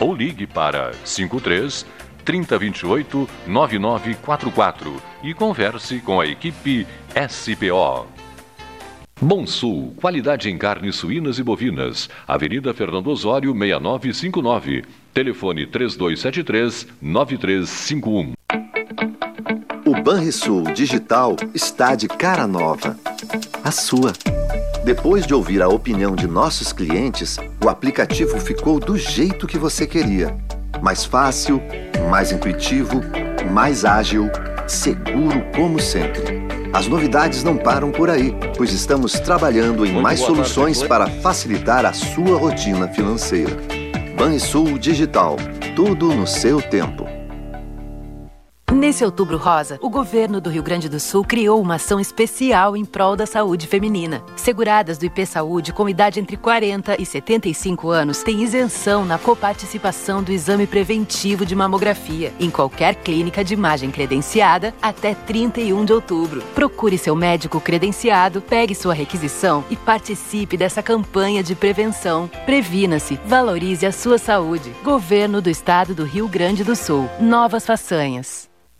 ou ligue para 53 3028 9944 e converse com a equipe SPO. Bom Sul, qualidade em carnes suínas e bovinas. Avenida Fernando Osório, 6959. Telefone 3273 9351. O Banrisul Digital está de cara nova. A sua. Depois de ouvir a opinião de nossos clientes, o aplicativo ficou do jeito que você queria. Mais fácil, mais intuitivo, mais ágil, seguro como sempre. As novidades não param por aí, pois estamos trabalhando em mais soluções para facilitar a sua rotina financeira. Banrisul Digital, tudo no seu tempo. Nesse Outubro Rosa, o governo do Rio Grande do Sul criou uma ação especial em prol da saúde feminina. Seguradas do IP Saúde com idade entre 40 e 75 anos têm isenção na coparticipação do exame preventivo de mamografia em qualquer clínica de imagem credenciada até 31 de outubro. Procure seu médico credenciado, pegue sua requisição e participe dessa campanha de prevenção. Previna-se, valorize a sua saúde. Governo do Estado do Rio Grande do Sul. Novas façanhas.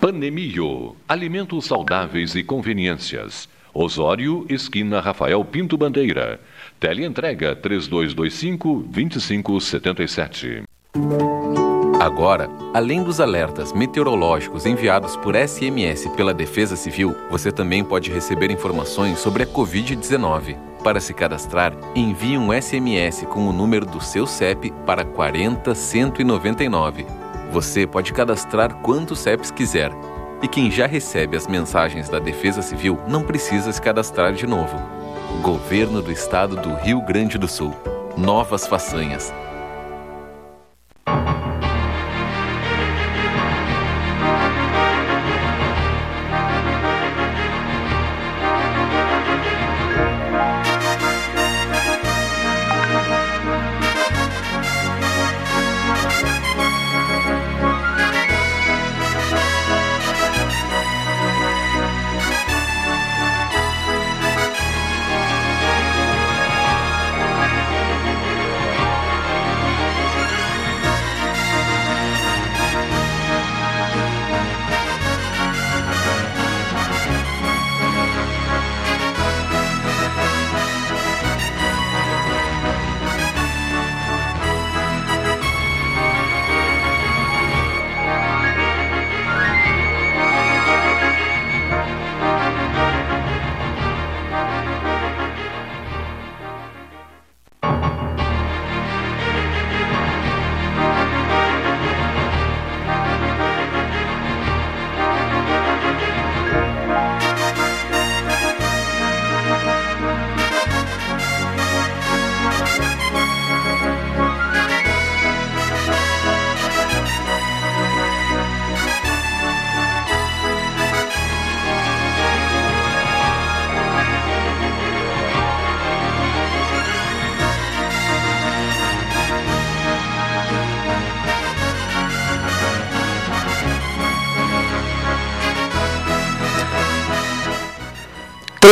Panemio, alimentos saudáveis e conveniências. Osório, esquina Rafael Pinto Bandeira. Teleentrega 3225 2577. Agora, além dos alertas meteorológicos enviados por SMS pela Defesa Civil, você também pode receber informações sobre a Covid-19. Para se cadastrar, envie um SMS com o número do seu CEP para 40199. Você pode cadastrar quantos CEPs quiser. E quem já recebe as mensagens da Defesa Civil não precisa se cadastrar de novo. Governo do Estado do Rio Grande do Sul. Novas façanhas.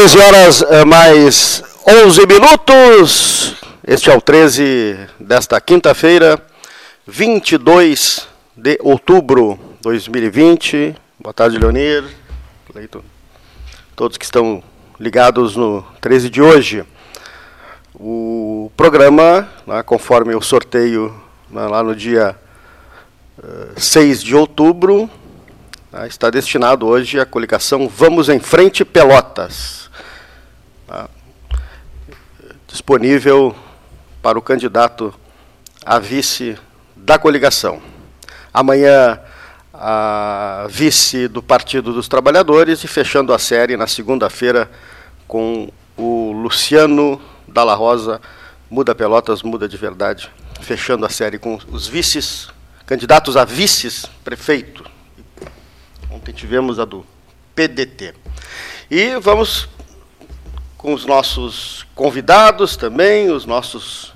13 horas eh, mais 11 minutos. Este é o 13 desta quinta-feira, 22 de outubro de 2020. Boa tarde, Leonir. Todos que estão ligados no 13 de hoje. O programa, né, conforme o sorteio né, lá no dia uh, eh, 6 de outubro, né, está destinado hoje à coligação Vamos em Frente Pelotas. Disponível para o candidato a vice da coligação. Amanhã, a vice do Partido dos Trabalhadores e fechando a série na segunda-feira com o Luciano Dalla Rosa, muda Pelotas, muda de verdade, fechando a série com os vices, candidatos a vices prefeito. Ontem tivemos a do PDT. E vamos com os nossos convidados também, os nossos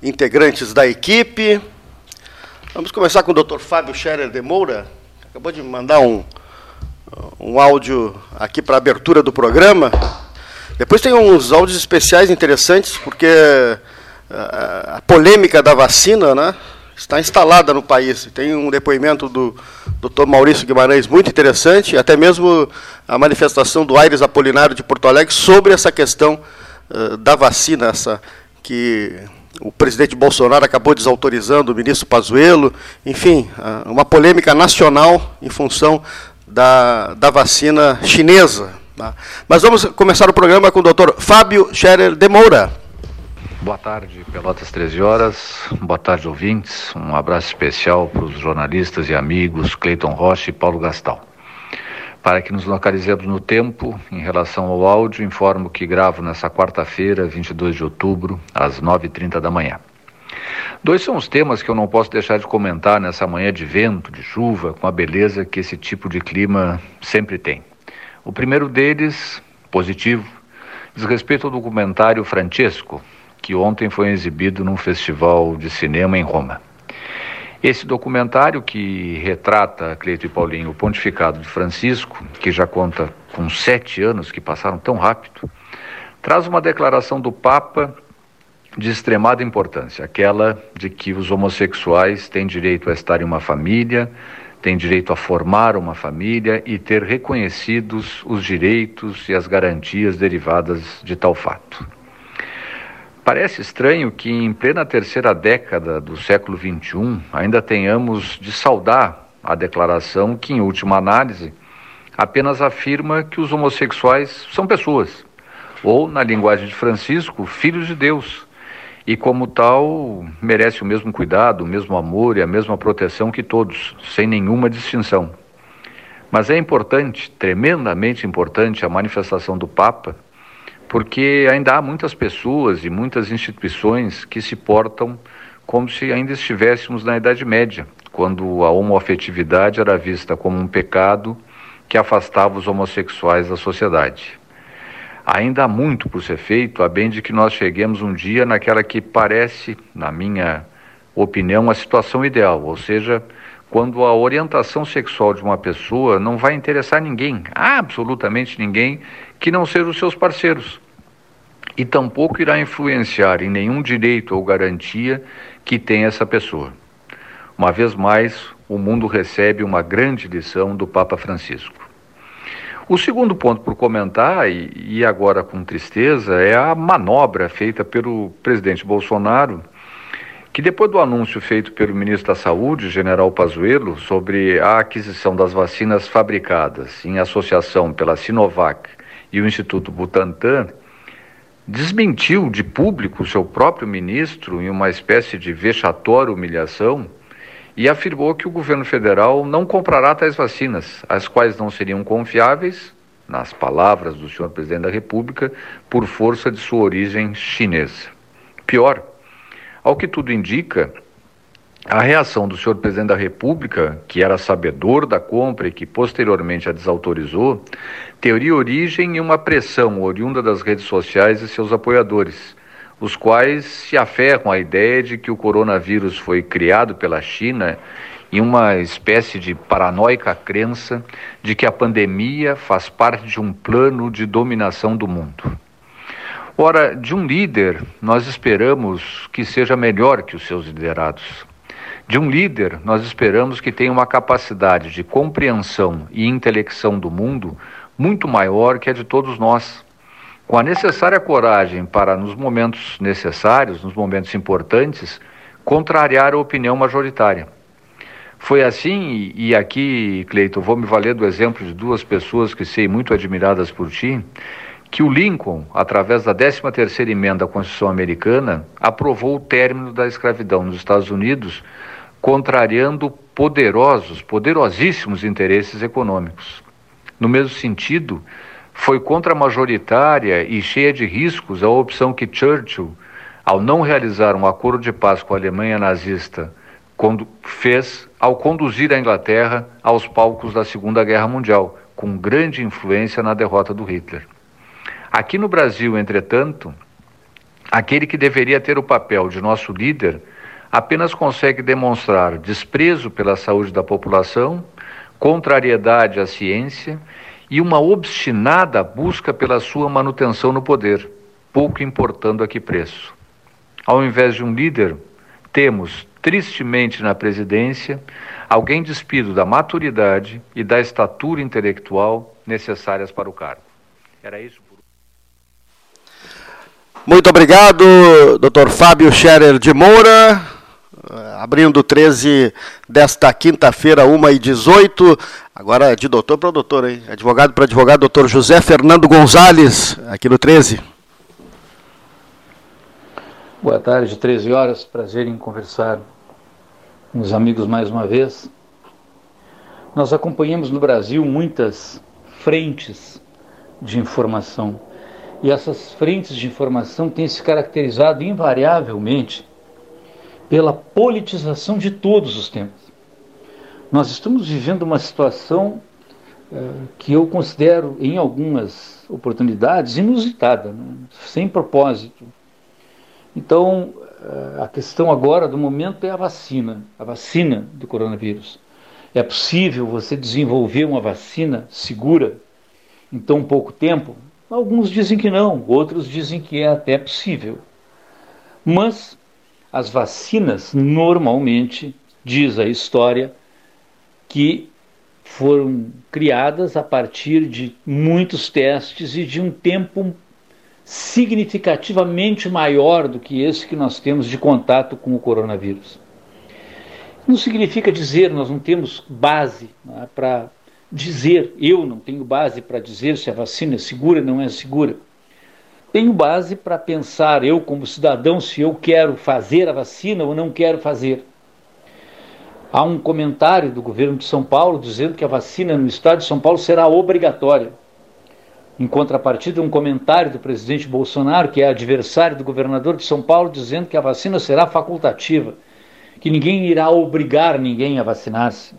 integrantes da equipe. Vamos começar com o Dr. Fábio Scherer de Moura, acabou de mandar um, um áudio aqui para a abertura do programa. Depois tem uns áudios especiais interessantes, porque a, a polêmica da vacina né, está instalada no país. Tem um depoimento do Dr. Maurício Guimarães muito interessante, até mesmo a manifestação do Aires Apolinário de Porto Alegre sobre essa questão uh, da vacina, essa que o presidente Bolsonaro acabou desautorizando o ministro Pazuello, enfim, uma polêmica nacional em função da, da vacina chinesa. Tá? Mas vamos começar o programa com o doutor Fábio Scherer de Moura. Boa tarde, Pelotas 13 horas. Boa tarde, ouvintes. Um abraço especial para os jornalistas e amigos Cleiton Rocha e Paulo Gastal. Para que nos localizemos no tempo, em relação ao áudio, informo que gravo nessa quarta-feira, 22 de outubro, às 9h30 da manhã. Dois são os temas que eu não posso deixar de comentar nessa manhã de vento, de chuva, com a beleza que esse tipo de clima sempre tem. O primeiro deles, positivo, diz respeito ao documentário Francesco, que ontem foi exibido num festival de cinema em Roma. Esse documentário que retrata, Cleito e Paulinho, o pontificado de Francisco, que já conta com sete anos que passaram tão rápido, traz uma declaração do Papa de extremada importância, aquela de que os homossexuais têm direito a estar em uma família, tem direito a formar uma família e ter reconhecidos os direitos e as garantias derivadas de tal fato. Parece estranho que, em plena terceira década do século XXI, ainda tenhamos de saudar a declaração que, em última análise, apenas afirma que os homossexuais são pessoas, ou, na linguagem de Francisco, filhos de Deus e, como tal, merece o mesmo cuidado, o mesmo amor e a mesma proteção que todos, sem nenhuma distinção. Mas é importante, tremendamente importante, a manifestação do Papa, porque ainda há muitas pessoas e muitas instituições que se portam como se ainda estivéssemos na Idade Média, quando a homoafetividade era vista como um pecado que afastava os homossexuais da sociedade. Ainda há muito por ser feito, a bem de que nós cheguemos um dia naquela que parece, na minha opinião, a situação ideal, ou seja, quando a orientação sexual de uma pessoa não vai interessar ninguém, absolutamente ninguém, que não seja os seus parceiros. E tampouco irá influenciar em nenhum direito ou garantia que tem essa pessoa. Uma vez mais, o mundo recebe uma grande lição do Papa Francisco. O segundo ponto por comentar, e agora com tristeza, é a manobra feita pelo presidente Bolsonaro, que depois do anúncio feito pelo ministro da Saúde, general Pazuello, sobre a aquisição das vacinas fabricadas em associação pela Sinovac e o Instituto Butantan, desmentiu de público seu próprio ministro em uma espécie de vexatória humilhação e afirmou que o governo federal não comprará tais vacinas, as quais não seriam confiáveis, nas palavras do senhor presidente da República, por força de sua origem chinesa. Pior, ao que tudo indica, a reação do senhor presidente da República, que era sabedor da compra e que posteriormente a desautorizou, teria origem em uma pressão oriunda das redes sociais e seus apoiadores os quais se aferram à ideia de que o coronavírus foi criado pela China em uma espécie de paranoica crença de que a pandemia faz parte de um plano de dominação do mundo. Ora, de um líder, nós esperamos que seja melhor que os seus liderados. De um líder, nós esperamos que tenha uma capacidade de compreensão e intelecção do mundo muito maior que a de todos nós. Com a necessária coragem para, nos momentos necessários, nos momentos importantes, contrariar a opinião majoritária. Foi assim, e aqui, Cleiton, vou me valer do exemplo de duas pessoas que sei muito admiradas por ti, que o Lincoln, através da 13ª emenda à Constituição Americana, aprovou o término da escravidão nos Estados Unidos, contrariando poderosos, poderosíssimos interesses econômicos. No mesmo sentido, foi contra-majoritária e cheia de riscos a opção que Churchill, ao não realizar um acordo de paz com a Alemanha nazista, fez ao conduzir a Inglaterra aos palcos da Segunda Guerra Mundial, com grande influência na derrota do Hitler. Aqui no Brasil, entretanto, aquele que deveria ter o papel de nosso líder apenas consegue demonstrar desprezo pela saúde da população, contrariedade à ciência e uma obstinada busca pela sua manutenção no poder, pouco importando a que preço. Ao invés de um líder, temos, tristemente na presidência, alguém despido da maturidade e da estatura intelectual necessárias para o cargo. Era isso. Muito obrigado, Dr. Fábio Scherer de Moura. Abrindo 13 desta quinta-feira, 1 e 18 Agora de doutor para doutor, hein? Advogado para advogado, doutor José Fernando Gonzalez, aqui no 13. Boa tarde, 13 horas. Prazer em conversar com os amigos mais uma vez. Nós acompanhamos no Brasil muitas frentes de informação e essas frentes de informação têm se caracterizado invariavelmente pela politização de todos os temas. Nós estamos vivendo uma situação eh, que eu considero, em algumas oportunidades, inusitada, né? sem propósito. Então, eh, a questão agora do momento é a vacina, a vacina do coronavírus. É possível você desenvolver uma vacina segura em tão pouco tempo? Alguns dizem que não, outros dizem que é até possível. Mas as vacinas, normalmente, diz a história, que foram criadas a partir de muitos testes e de um tempo significativamente maior do que esse que nós temos de contato com o coronavírus. Não significa dizer nós não temos base né, para dizer, eu não tenho base para dizer se a vacina é segura ou não é segura. Tenho base para pensar, eu como cidadão, se eu quero fazer a vacina ou não quero fazer. Há um comentário do governo de São Paulo dizendo que a vacina no estado de São Paulo será obrigatória. Em contrapartida, um comentário do presidente Bolsonaro, que é adversário do governador de São Paulo, dizendo que a vacina será facultativa, que ninguém irá obrigar ninguém a vacinar-se.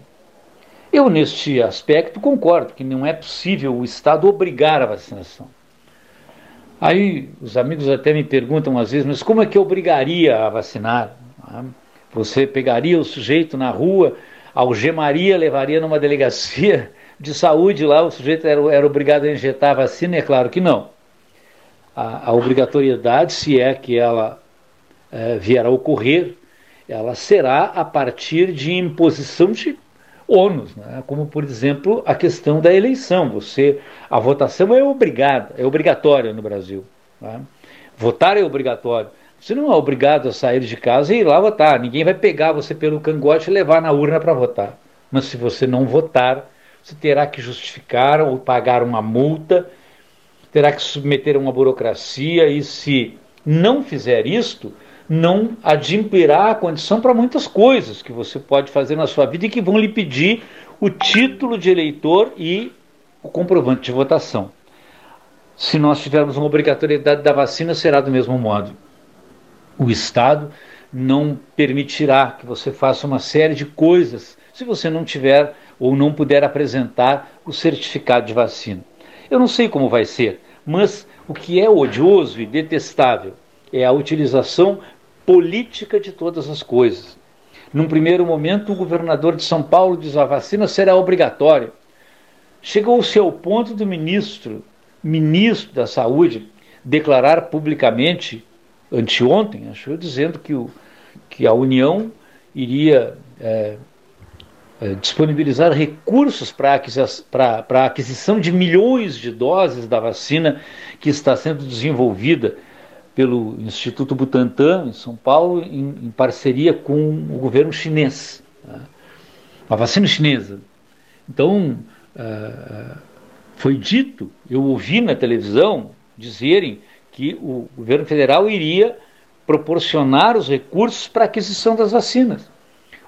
Eu, neste aspecto, concordo que não é possível o Estado obrigar a vacinação. Aí os amigos até me perguntam às vezes, mas como é que obrigaria a vacinar? Você pegaria o sujeito na rua, algemaria, levaria numa delegacia de saúde lá, o sujeito era, era obrigado a injetar a vacina? É claro que não. A, a obrigatoriedade, se é que ela é, vier a ocorrer, ela será a partir de imposição de ônus, né? como por exemplo a questão da eleição. Você, a votação é obrigada, é obrigatória no Brasil. Né? Votar é obrigatório. Você não é obrigado a sair de casa e ir lá votar. Ninguém vai pegar você pelo cangote e levar na urna para votar. Mas se você não votar, você terá que justificar ou pagar uma multa, terá que submeter a uma burocracia e se não fizer isto, não adimplirá a condição para muitas coisas que você pode fazer na sua vida e que vão lhe pedir o título de eleitor e o comprovante de votação. Se nós tivermos uma obrigatoriedade da vacina, será do mesmo modo. O Estado não permitirá que você faça uma série de coisas se você não tiver ou não puder apresentar o certificado de vacina. Eu não sei como vai ser, mas o que é odioso e detestável é a utilização política de todas as coisas. Num primeiro momento, o governador de São Paulo diz a vacina será obrigatória. Chegou-se ao ponto do ministro, ministro da Saúde, declarar publicamente, anteontem, acho eu, dizendo que, o, que a União iria é, é, disponibilizar recursos para a aquisição de milhões de doses da vacina que está sendo desenvolvida pelo Instituto Butantan, em São Paulo, em, em parceria com o governo chinês. Né? A vacina chinesa. Então, uh, foi dito, eu ouvi na televisão dizerem que o governo federal iria proporcionar os recursos para a aquisição das vacinas.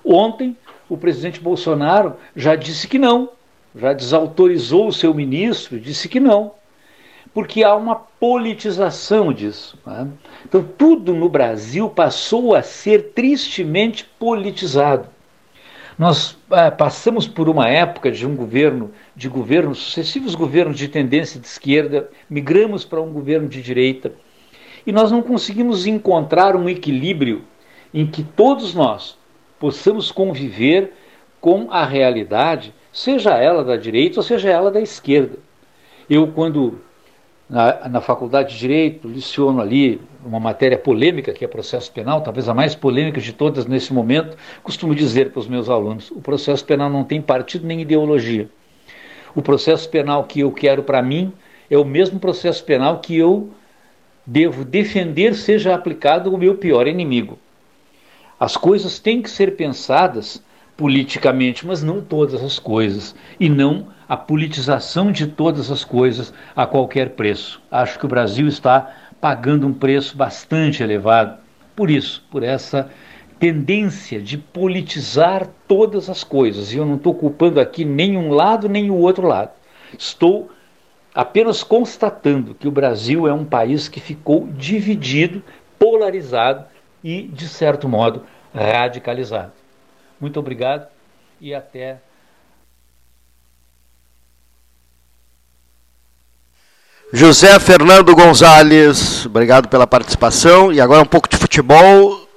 Ontem, o presidente Bolsonaro já disse que não, já desautorizou o seu ministro, disse que não, porque há uma politização disso. Né? Então, tudo no Brasil passou a ser tristemente politizado. Nós ah, passamos por uma época de um governo, de governos, sucessivos governos de tendência de esquerda, migramos para um governo de direita, e nós não conseguimos encontrar um equilíbrio em que todos nós possamos conviver com a realidade, seja ela da direita ou seja ela da esquerda. Eu, quando na, na faculdade de Direito, liciono ali uma matéria polêmica, que é processo penal, talvez a mais polêmica de todas nesse momento, costumo dizer para os meus alunos: o processo penal não tem partido nem ideologia. O processo penal que eu quero para mim é o mesmo processo penal que eu devo defender seja aplicado ao meu pior inimigo. As coisas têm que ser pensadas politicamente, mas não todas as coisas, e não a politização de todas as coisas a qualquer preço. Acho que o Brasil está pagando um preço bastante elevado por isso, por essa tendência de politizar todas as coisas. E eu não estou culpando aqui nem um lado nem o outro lado. Estou apenas constatando que o Brasil é um país que ficou dividido, polarizado e, de certo modo, radicalizado. Muito obrigado e até. José Fernando Gonzalez, obrigado pela participação. E agora um pouco de futebol.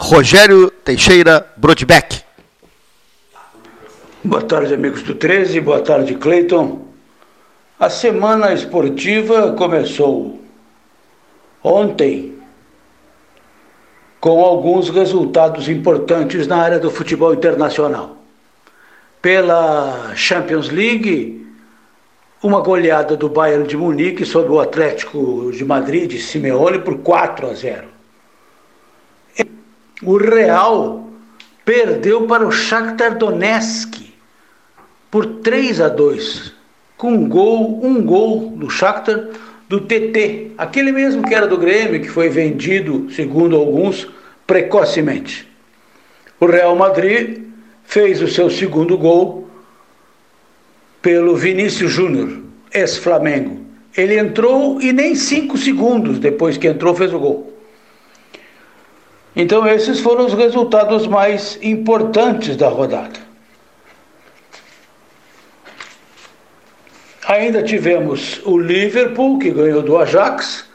Rogério Teixeira Brodbeck. Boa tarde, amigos do 13. Boa tarde, Cleiton. A semana esportiva começou ontem com alguns resultados importantes na área do futebol internacional. Pela Champions League, uma goleada do Bayern de Munique sobre o Atlético de Madrid de Simeone por 4 a 0. O Real perdeu para o Shakhtar Donetsk por 3 a 2, com um gol, um gol do Shakhtar do TT, aquele mesmo que era do Grêmio, que foi vendido, segundo alguns, precocemente. O Real Madrid fez o seu segundo gol pelo Vinícius Júnior, ex-Flamengo. Ele entrou e nem cinco segundos depois que entrou fez o gol. Então, esses foram os resultados mais importantes da rodada. Ainda tivemos o Liverpool, que ganhou do Ajax,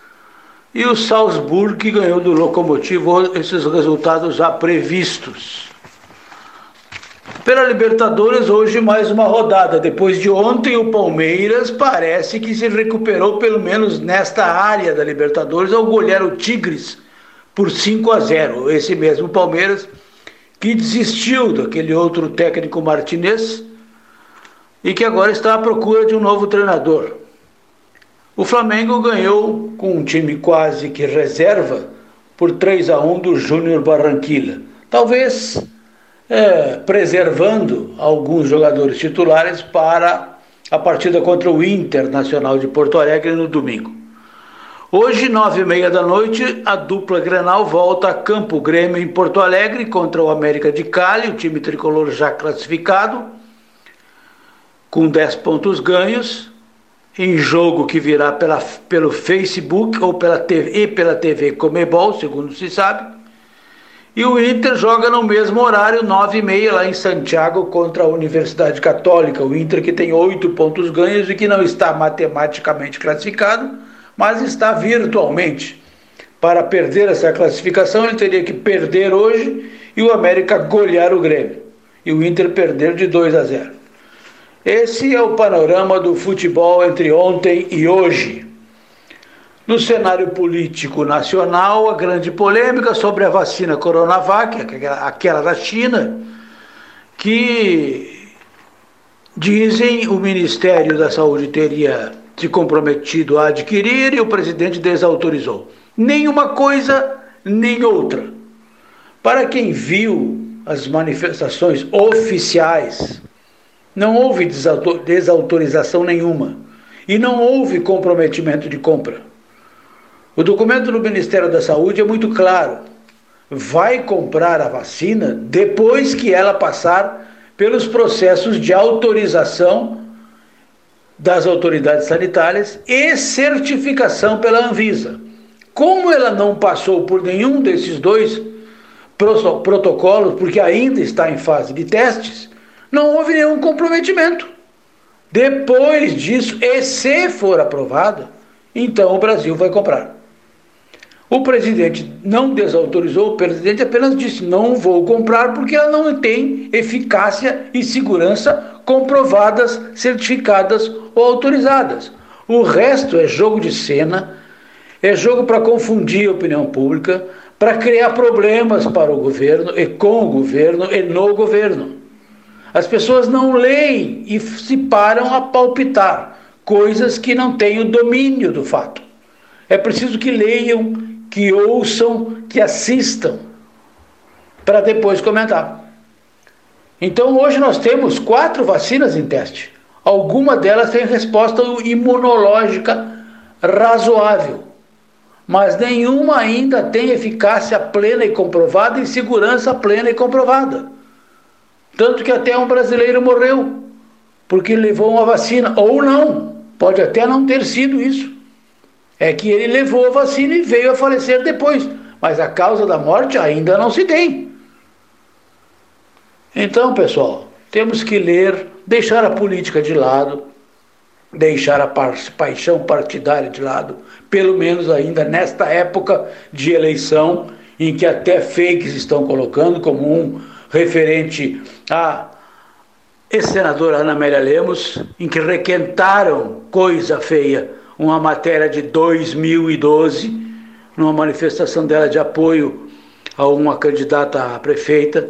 e o Salzburg, que ganhou do Locomotivo, esses resultados já previstos. Pela Libertadores, hoje mais uma rodada. Depois de ontem, o Palmeiras parece que se recuperou, pelo menos nesta área da Libertadores, ao golear o Tigres por 5 a 0. Esse mesmo Palmeiras que desistiu daquele outro técnico martinês e que agora está à procura de um novo treinador. O Flamengo ganhou com um time quase que reserva por 3 a 1 do Júnior Barranquilla. Talvez é, preservando alguns jogadores titulares para a partida contra o Internacional de Porto Alegre no domingo. Hoje, nove e meia da noite, a dupla Grenal volta a Campo Grêmio em Porto Alegre contra o América de Cali, o time tricolor já classificado com 10 pontos ganhos, em jogo que virá pela, pelo Facebook ou pela TV, e pela TV Comebol, segundo se sabe. E o Inter joga no mesmo horário, 9 e meia, lá em Santiago, contra a Universidade Católica. O Inter que tem 8 pontos ganhos e que não está matematicamente classificado, mas está virtualmente. Para perder essa classificação, ele teria que perder hoje e o América golear o Grêmio e o Inter perder de 2 a 0. Esse é o panorama do futebol entre ontem e hoje. No cenário político nacional, a grande polêmica sobre a vacina Coronavac, aquela da China, que dizem o Ministério da Saúde teria se comprometido a adquirir e o presidente desautorizou. Nenhuma coisa, nem outra. Para quem viu as manifestações oficiais, não houve desautorização nenhuma e não houve comprometimento de compra. O documento do Ministério da Saúde é muito claro. Vai comprar a vacina depois que ela passar pelos processos de autorização das autoridades sanitárias e certificação pela Anvisa. Como ela não passou por nenhum desses dois protocolos, porque ainda está em fase de testes, não houve nenhum comprometimento. Depois disso, e se for aprovada, então o Brasil vai comprar. O presidente não desautorizou, o presidente apenas disse: não vou comprar porque ela não tem eficácia e segurança comprovadas, certificadas ou autorizadas. O resto é jogo de cena, é jogo para confundir a opinião pública, para criar problemas para o governo e com o governo e no governo. As pessoas não leem e se param a palpitar coisas que não têm o domínio do fato. É preciso que leiam que ouçam, que assistam, para depois comentar. Então hoje nós temos quatro vacinas em teste. Alguma delas tem resposta imunológica razoável, mas nenhuma ainda tem eficácia plena e comprovada e segurança plena e comprovada. Tanto que até um brasileiro morreu porque levou uma vacina, ou não, pode até não ter sido isso. É que ele levou a vacina e veio a falecer depois. Mas a causa da morte ainda não se tem. Então, pessoal, temos que ler, deixar a política de lado, deixar a paixão partidária de lado, pelo menos ainda nesta época de eleição, em que até fakes estão colocando como um referente a ex-senadora Ana Amélia Lemos, em que requentaram coisa feia uma matéria de 2012, numa manifestação dela de apoio a uma candidata a prefeita,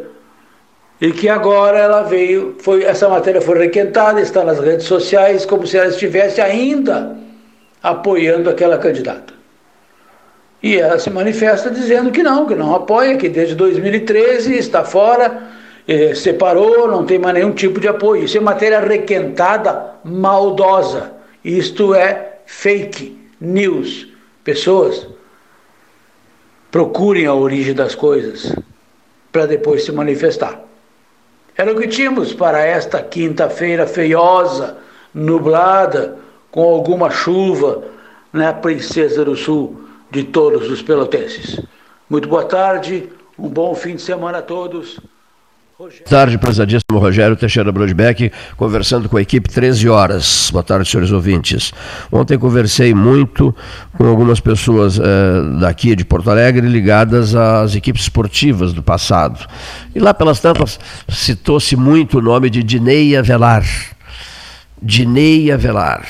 e que agora ela veio, foi, essa matéria foi requentada, está nas redes sociais, como se ela estivesse ainda apoiando aquela candidata. E ela se manifesta dizendo que não, que não apoia, que desde 2013 está fora, eh, separou, não tem mais nenhum tipo de apoio. Isso é matéria requentada, maldosa. Isto é fake news. Pessoas, procurem a origem das coisas para depois se manifestar. Era o que tínhamos para esta quinta-feira feiosa, nublada, com alguma chuva na né, Princesa do Sul de todos os pelotenses. Muito boa tarde, um bom fim de semana a todos. Tarde, prezadíssimo Rogério Teixeira Brodbeck, conversando com a equipe 13 horas. Boa tarde, senhores ouvintes. Ontem conversei muito com algumas pessoas eh, daqui de Porto Alegre ligadas às equipes esportivas do passado. E lá pelas tantas citou-se muito o nome de Dinei Avelar. Dinei Avelar,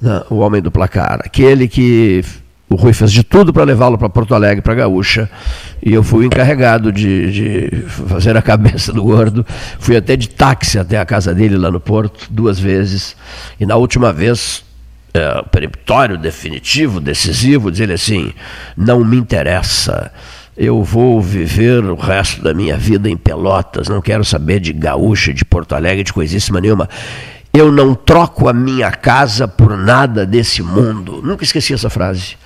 né, o homem do placar, aquele que o Rui fez de tudo para levá-lo para Porto Alegre, para Gaúcha, e eu fui encarregado de, de, fazer a cabeça do gordo. Fui até de táxi até a casa dele lá no Porto, duas vezes, e na última vez, é, peremptório, definitivo, decisivo, dizer assim: não me interessa. Eu vou viver o resto da minha vida em Pelotas, não quero saber de gaúcha, de Porto Alegre, de coisíssima nenhuma. Eu não troco a minha casa por nada desse mundo. Nunca esqueci essa frase.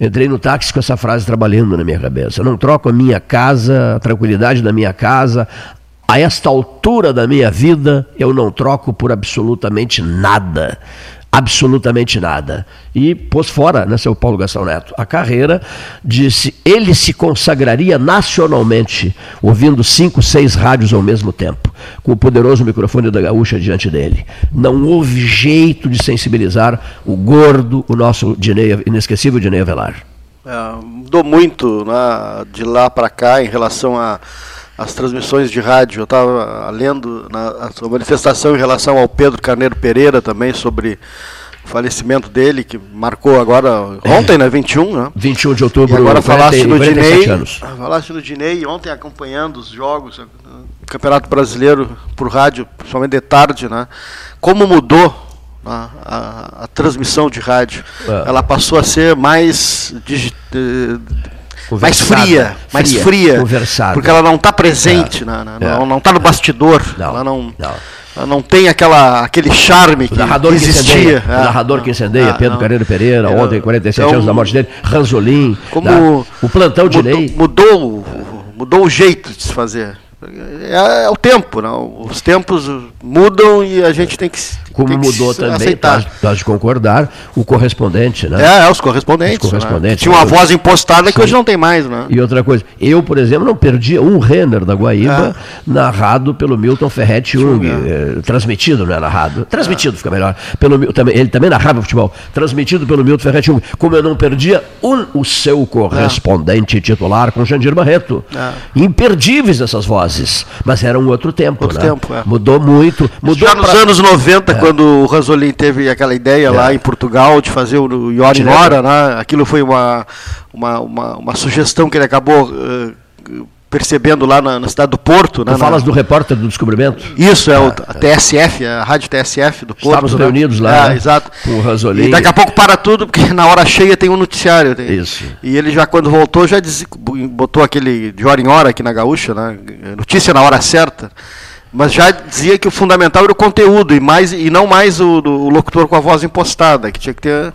Entrei no táxi com essa frase trabalhando na minha cabeça. Eu não troco a minha casa, a tranquilidade da minha casa. A esta altura da minha vida, eu não troco por absolutamente nada absolutamente nada. E pôs fora, né, seu Paulo Gastão Neto, a carreira, disse ele se consagraria nacionalmente, ouvindo cinco, seis rádios ao mesmo tempo, com o poderoso microfone da gaúcha diante dele. Não houve jeito de sensibilizar o gordo, o nosso Dinei, inesquecível Dinei Avelar. É, mudou muito né, de lá para cá em relação a as transmissões de rádio. Eu estava lendo na, a sua manifestação em relação ao Pedro Carneiro Pereira também sobre o falecimento dele, que marcou agora ontem, né? 21, né? 21 de outubro. E agora 40, falaste no 47 Dinei. anos. Falaste no Dinei ontem acompanhando os jogos, o Campeonato Brasileiro por rádio, principalmente de tarde, né? Como mudou a, a- a transmissão de rádio? É. Ela passou a ser mais digi- eh, mais fria, mais fria, fria, conversada. porque ela não está presente, É. na- na- É. não não está no bastidor, ela não, ela não tem aquela aquele charme que, narrador que existia. incendeia, o É. narrador que incendeia, Ah, Pedro não. Carneiro Pereira, Eu- ontem, 47 então, anos da morte dele, Ranzolin, Como tá? o plantão de mudou, lei. mudou, o- mudou o jeito de se fazer. É, é o tempo, né? os tempos mudam e a gente tem que, Como que mudou também, aceitar. nós, nós de concordar, o correspondente, né? É, é, os correspondentes. Os correspondentes. né? Tinha uma né? voz impostada que Sim. hoje não tem mais, né? E outra coisa, eu, por exemplo, não perdia um Renner da Guaíba É. narrado pelo Milton Ferretti Jung, eh, transmitido, não é narrado, transmitido fica melhor, pelo, também, ele também narrava futebol, transmitido pelo Milton Ferretti Jung, como eu não perdia um, o seu correspondente titular com Jandir Barreto. É. Imperdíveis essas vozes, mas era um outro tempo, Outro né? tempo, é. Mudou muito, mudou Já nos pra- anos 90, É. quando o Ranzolin teve aquela ideia lá em Portugal de fazer o Iori? Nora, né? aquilo foi uma, uma, uma, uma sugestão que ele acabou eh, percebendo lá na, na cidade do Porto. Né? Tu falas na- do repórter do descobrimento? Isso, é o, a TSF, a rádio TSF do Porto. Estávamos né? reunidos lá, É, né? exato. Com o Ranzolin. E daqui a pouco para tudo, porque na hora cheia tem um noticiário. tem- Isso. E ele já, quando voltou, já dizia- botou aquele de hora em hora aqui na Gaúcha, né? notícia na hora certa. Mas já dizia que o fundamental era o conteúdo e, mais, e não mais o, do- o locutor com a voz impostada, que tinha que ter.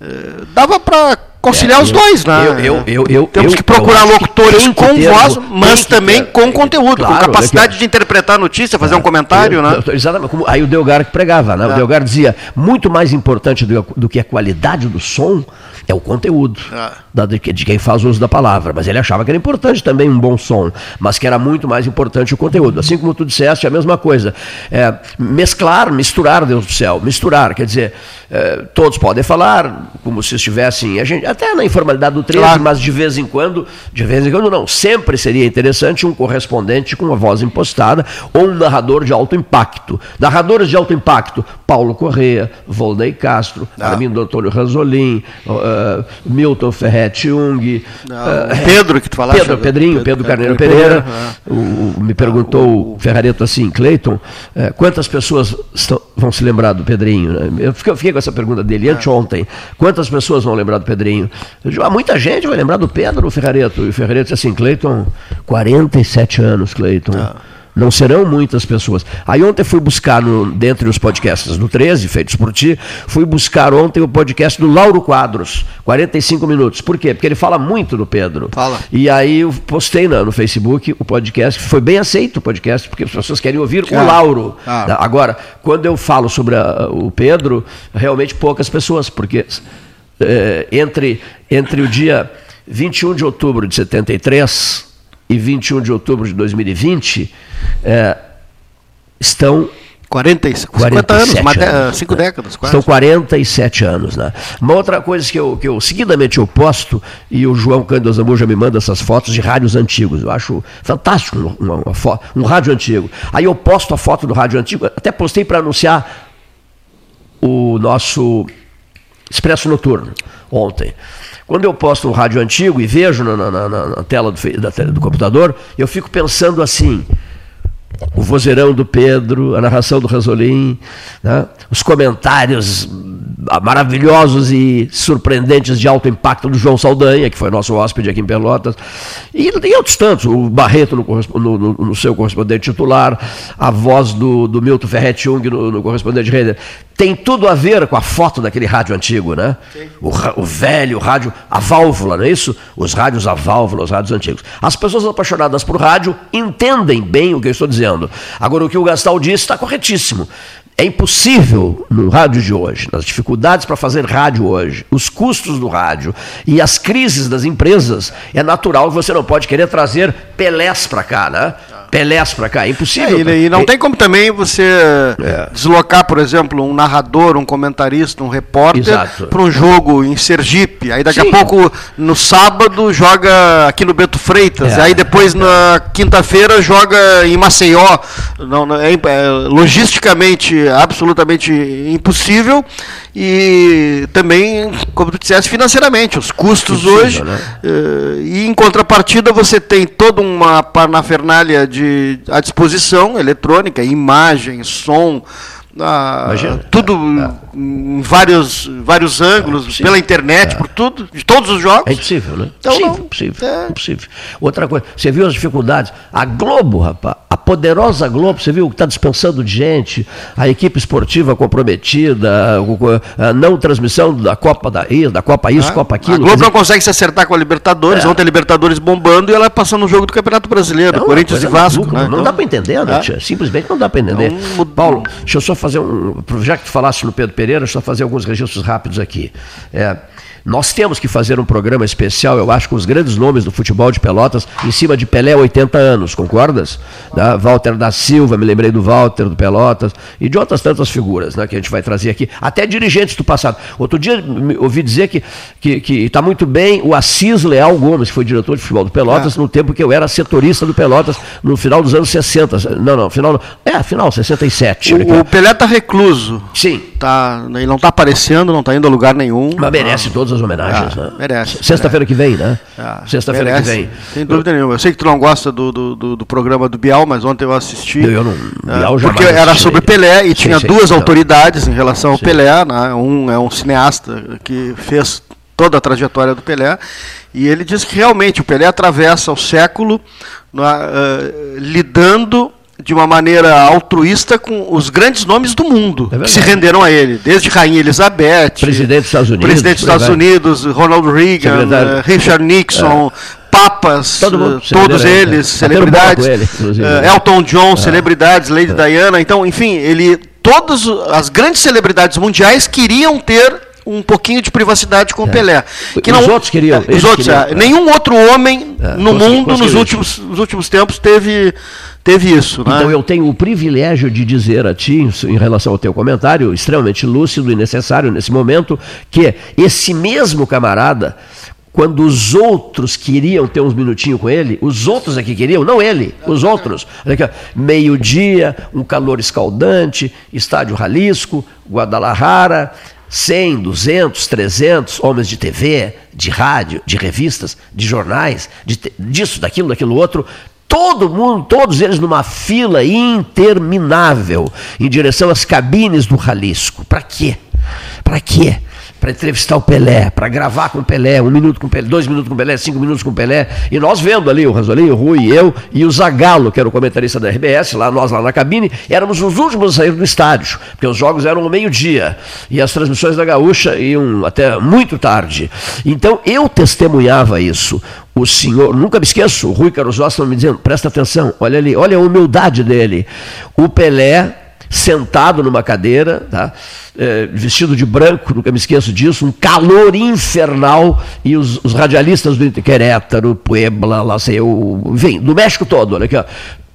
eh, dava para conciliar É, os eu- dois, né? eu- eu- eu- Temos que procurar locutores que com ter- voz, mas também ter- com conteúdo, Claro, com capacidade aqui, de interpretar a notícia, fazer um comentário, né? exatamente, como aí o Delgar que pregava, né? O É. Delgar dizia, muito mais importante do, do que a qualidade do som é o conteúdo É. da- de, de quem faz uso da palavra. Mas ele achava que era importante também um bom som, mas que era muito mais importante o conteúdo. Assim como tu disseste, a mesma coisa. É, mesclar, misturar, Deus do céu, misturar, quer dizer, é, todos podem falar como se estivessem, a gente, até na informalidade do 13, Claro. mas de vez em quando, de vez em quando não, sempre seria interessante um correspondente com uma voz impostada ou um narrador de alto impacto. Narradores de alto impacto, Paulo Correa, Volney Castro, Ah. Armindo Antônio Ranzolin, uh, Milton Ferretti Jung, Não, uh, o Pedro que tu falaste. Pedro, Pedrinho, Pedro, Pedro Carneiro Carneiro Pereira, Pereira, é. o- o- me perguntou o Ferrareto assim, Cleiton, eh, quantas pessoas estão- vão se lembrar do Pedrinho? né? Eu fiquei, eu fiquei com essa pergunta dele É. anteontem. Quantas pessoas vão lembrar do Pedrinho? Eu digo, ah, muita gente vai lembrar do Pedro, o Ferrareto. E o Ferrareto disse assim, Cleiton, 47 anos, Cleiton. Ah. Não serão muitas pessoas. Aí ontem fui buscar, no, dentre os podcasts do 13, feitos por ti, fui buscar ontem o podcast do Lauro Quadros, 45 minutos. Por quê? Porque ele fala muito do Pedro. Fala. E aí eu postei na- no Facebook o podcast, foi bem aceito o podcast, porque as pessoas querem ouvir o Ah. Lauro. Ah. Agora, quando eu falo sobre a- o Pedro, realmente poucas pessoas, porque eh, entre, entre o dia 21 de outubro de 73 e 21 de outubro de 2020, eh, estão 40, 50 anos, 47 uma dé- anos, cinco né? décadas quase. São 47 anos. Né? Uma outra coisa que eu, que eu seguidamente eu posto, e o João Cândido Zambu já me manda essas fotos de rádios antigos. Eu acho fantástico uma, uma fo- um rádio antigo. Aí eu posto a foto do rádio antigo, até postei para anunciar o nosso Expresso Noturno ontem. Quando eu posto um rádio antigo e vejo na, na- na- na tela do, da do computador, eu fico pensando assim: o vozeirão do Pedro, a narração do Ranzolin, né? os comentários maravilhosos e surpreendentes de alto impacto do João Saldanha, que foi nosso hóspede aqui em Pelotas, e, e outros tantos, o Barreto no, no- no- seu correspondente titular, a voz do, do Milton Ferretti Jung no, no correspondente Renner. Tem tudo a ver com a foto daquele rádio antigo, né? O, o velho rádio, a válvula, não é isso? Os rádios a válvula, os rádios antigos. As pessoas apaixonadas por rádio entendem bem o que eu estou dizendo. Agora, o que o Gastal disse está corretíssimo. É impossível no rádio de hoje, nas dificuldades para fazer rádio hoje, os custos do rádio e as crises das empresas, é natural que você não pode querer trazer Pelés para cá, né? Pelés para cá, é impossível. É, e, e, não tem como também você é. deslocar, por exemplo, um narrador, um comentarista, um repórter para um jogo em Sergipe. Aí daqui Sim. a pouco, no sábado, joga aqui no Beto Freitas. É. Aí depois, na quinta-feira, joga em Maceió. Não, não é, é, logisticamente absolutamente impossível. E também, como tu disseste, financeiramente. Os custos hoje. Né? Eh, e em contrapartida, você tem toda uma parafernália de à disposição, eletrônica, imagem, som, ah, tudo é. Em vários, vários ângulos, é pela internet, é. por tudo, de todos os jogos. É impossível, né? Então, impossível, não, impossível, é. impossível. Outra coisa, você viu as dificuldades? A Globo, rapaz, a poderosa Globo, você viu que está dispensando de gente, a equipe esportiva comprometida, a não transmissão da Copa da isso, da Copa isso, ah, Copa aquilo. A Globo dizer... não consegue se acertar com a Libertadores, é. ontem a Libertadores bombando e ela passando no jogo do Campeonato Brasileiro, não, Corinthians e Vasco. Maluca, né? Não então, dá para entender, né, simplesmente não dá para entender. Então, Paulo, deixa eu só fazer um. Já que tu falasse no Pedro Pereira, só fazer alguns registros rápidos aqui. É, nós temos que fazer um programa especial, eu acho, com os grandes nomes do futebol de Pelotas, em cima de Pelé 80 anos, concordas? Da Walter da Silva, me lembrei do Walter, do Pelotas, e de outras tantas figuras né, que a gente vai trazer aqui, até dirigentes do passado. Outro dia ouvi dizer que está muito bem o Assis Leal Gomes, que foi diretor de futebol do Pelotas, é. no tempo que eu era setorista do Pelotas, no final dos anos 60. Não, não, final. É, final, 67. O, o Pelé está recluso. Sim. Tá, ele não está aparecendo, não está indo a lugar nenhum. Mas merece ah. todas as homenagens. Ah, né? Merece. Sexta-feira que vem, né? Ah, Sexta-feira que vem. Sem dúvida nenhuma. Eu sei que tu não gosta do, do, do, do programa do Bial, mas ontem eu assisti. Eu não, ah, Bial já porque era sobre Pelé e tinha duas autoridades em relação ao. Pelé. Né? Um é um cineasta que fez toda a trajetória do Pelé. E ele diz que realmente o Pelé atravessa o século uh, lidando de uma maneira altruísta com os grandes nomes do mundo é que se renderam a ele, desde Rainha Elizabeth, presidente dos Estados Unidos, presidente dos Estados Unidos, Ronald Reagan, uh, Richard Nixon, é. papas, uh, todos eles, celebridades, ele, uh, Elton John, é. celebridades, Lady Diana, então, enfim, ele todas as grandes celebridades mundiais queriam ter um pouquinho de privacidade com o Pelé. Que os não, outros queriam. Os outros, queriam, nenhum outro homem no mundo nos últimos, nos últimos tempos teve teve isso. Né? Então eu tenho o privilégio de dizer a ti, em relação ao teu comentário, extremamente lúcido e necessário nesse momento, que esse mesmo camarada, quando os outros queriam ter uns minutinhos com ele, os outros é que queriam, não ele, os outros. Meio-dia, um calor escaldante, estádio Jalisco, Guadalajara, 100, 200, 300 homens de TV, de rádio, de revistas, de jornais, de, disso, daquilo, daquilo outro, todo mundo, todos eles numa fila interminável em direção às cabines do Jalisco. Para quê? Para quê? Para entrevistar o Pelé, para gravar com o Pelé, um minuto com o Pelé, dois minutos com o Pelé, cinco minutos com o Pelé. E nós vendo ali, o Ranzolin, o Rui, eu e o Zagalo, que era o comentarista da RBS, lá, nós lá na cabine, éramos os últimos a sair do estádio, porque os jogos eram ao meio-dia e as transmissões da Gaúcha iam até muito tarde. Então eu testemunhava isso o senhor, nunca me esqueço, o Rui Carlos estava me dizendo, presta atenção, olha ali, olha a humildade dele. O Pelé, sentado numa cadeira, tá? É, vestido de branco, nunca me esqueço disso, um calor infernal, e os, os radialistas do Querétaro, Puebla, lá sei eu, enfim, do México todo, olha aqui, ó,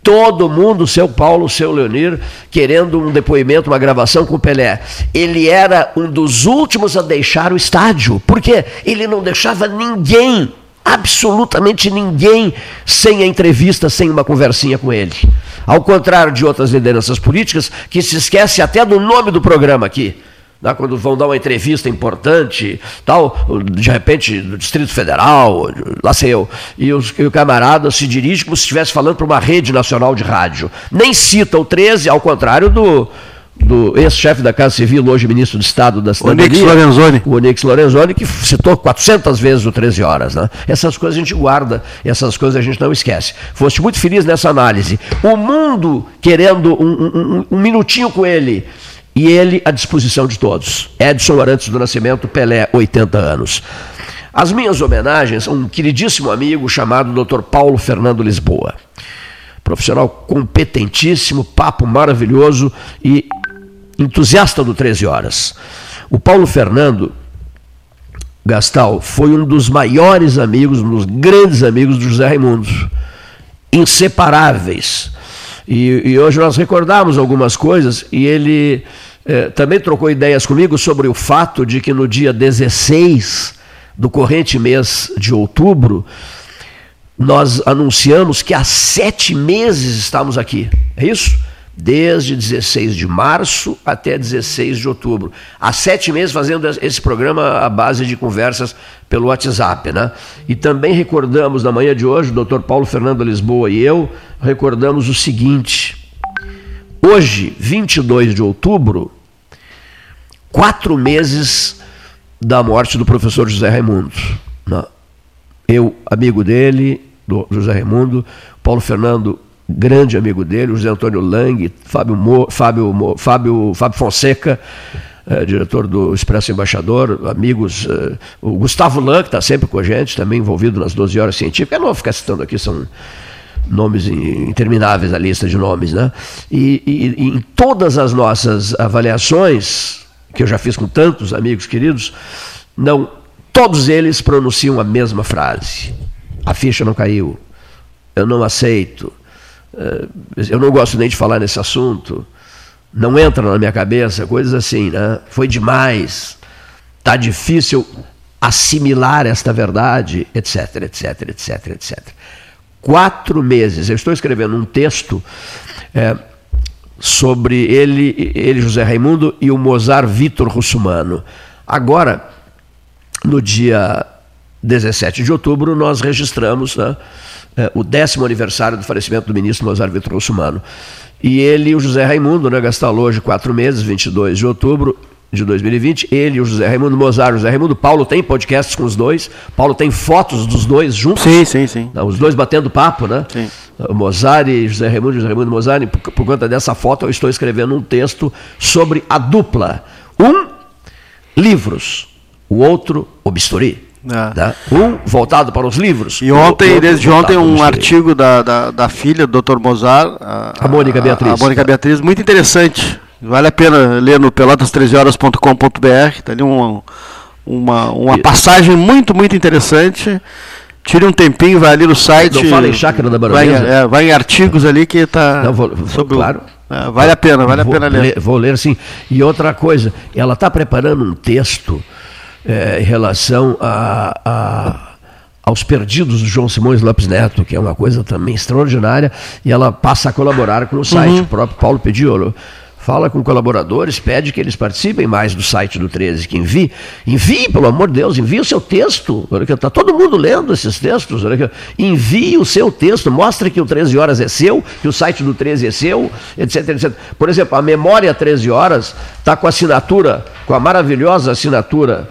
todo mundo, seu Paulo, seu Leonir, querendo um depoimento, uma gravação com o Pelé. Ele era um dos últimos a deixar o estádio, porque ele não deixava ninguém absolutamente ninguém sem a entrevista, sem uma conversinha com ele. Ao contrário de outras lideranças políticas que se esquece até do nome do programa aqui. Né, quando vão dar uma entrevista importante, tal, de repente, do Distrito Federal, lá sei eu, e, os, e o camarada se dirige como se estivesse falando para uma rede nacional de rádio. Nem cita o 13, ao contrário do, do ex-chefe da Casa Civil, hoje ministro de Estado da Cidadania. Onix Lorenzoni. O Onix Lorenzoni, que citou 400 vezes o 13 Horas. Né? Essas coisas a gente guarda, essas coisas a gente não esquece. Foste muito feliz nessa análise. O mundo querendo um, um, um minutinho com ele. E ele à disposição de todos. Edson Arantes do Nascimento, Pelé, 80 anos. As minhas homenagens a um queridíssimo amigo chamado Dr. Paulo Fernando Lisboa. Profissional competentíssimo, papo maravilhoso e entusiasta do 13 Horas. O Paulo Fernando Gastal foi um dos maiores amigos, um dos grandes amigos do José Raimundo. Inseparáveis. E, e hoje nós recordamos algumas coisas e ele eh, também trocou ideias comigo sobre o fato de que no dia 16 do corrente mês de outubro, nós anunciamos que há sete meses estamos aqui. É isso? Desde 16 de março até 16 de outubro. Há sete meses fazendo esse programa à base de conversas pelo WhatsApp. Né? E também recordamos na manhã de hoje, o doutor Paulo Fernando Lisboa e eu, recordamos o seguinte. Hoje, 22 de outubro, quatro meses da morte do professor José Raimundo. Né? Eu, amigo dele, do José Raimundo, Paulo Fernando, grande amigo dele, José Antônio Lang, Fábio, Mo, Fábio, Mo, Fábio, Fábio Fonseca, eh, diretor do Expresso Embaixador, amigos, eh, o Gustavo Lang, que está sempre com a gente, também envolvido nas 12 horas científicas. Eu não vou ficar citando aqui, são nomes intermináveis a lista de nomes, né? E, e, e em todas as nossas avaliações, que eu já fiz com tantos amigos queridos, não, todos eles pronunciam a mesma frase a ficha não caiu, eu não aceito, eu não gosto nem de falar nesse assunto, não entra na minha cabeça, coisas assim, né? Foi demais, tá difícil assimilar esta verdade, etc, etc, etc, etc. Quatro meses, eu estou escrevendo um texto é, sobre ele, ele, José Raimundo, e o Mozart Vitor Russumano. Agora, no dia 17 de outubro, nós registramos né, é, o décimo aniversário do falecimento do ministro Mozart Vitor Russumano. E ele e o José Raimundo, né, gastaram hoje quatro meses, 22 de outubro de 2020, ele e o José Raimundo Mozart, José Raimundo, Paulo tem podcasts com os dois, Paulo tem fotos dos dois juntos. Sim, sim, sim. Os dois batendo papo, né? Sim. Mozart e José Raimundo, José Raimundo Mozart, por, por conta dessa foto eu estou escrevendo um texto sobre a dupla. Um, livros, o outro, o bisturi. É. Tá? Um voltado para os livros. E ontem, desde ontem, um artigo da, da, da, filha do Dr. Mozart, a, a Mônica Beatriz. A, a Mônica Beatriz, muito interessante. Vale a pena ler no pelotas13horas.com.br. Está ali uma, uma, uma passagem muito, muito interessante. Tire um tempinho, vai ali no site. Não fala em chácara da Baronesa? Vai, é, vai em artigos ali que está. Claro. É, vale a pena, vale vou, a pena ler. ler. Vou ler sim. E outra coisa, ela está preparando um texto é, em relação a, a, aos perdidos do João Simões Lopes Neto, que é uma coisa também extraordinária, e ela passa a colaborar com o site. Uhum. O próprio Paulo pediu fala com colaboradores, pede que eles participem mais do site do 13, que envie, envie, pelo amor de Deus, envie o seu texto, está todo mundo lendo esses textos, envie o seu texto, mostre que o 13 horas é seu, que o site do 13 é seu, etc, etc. Por exemplo, a Memória 13 Horas está com a assinatura, com a maravilhosa assinatura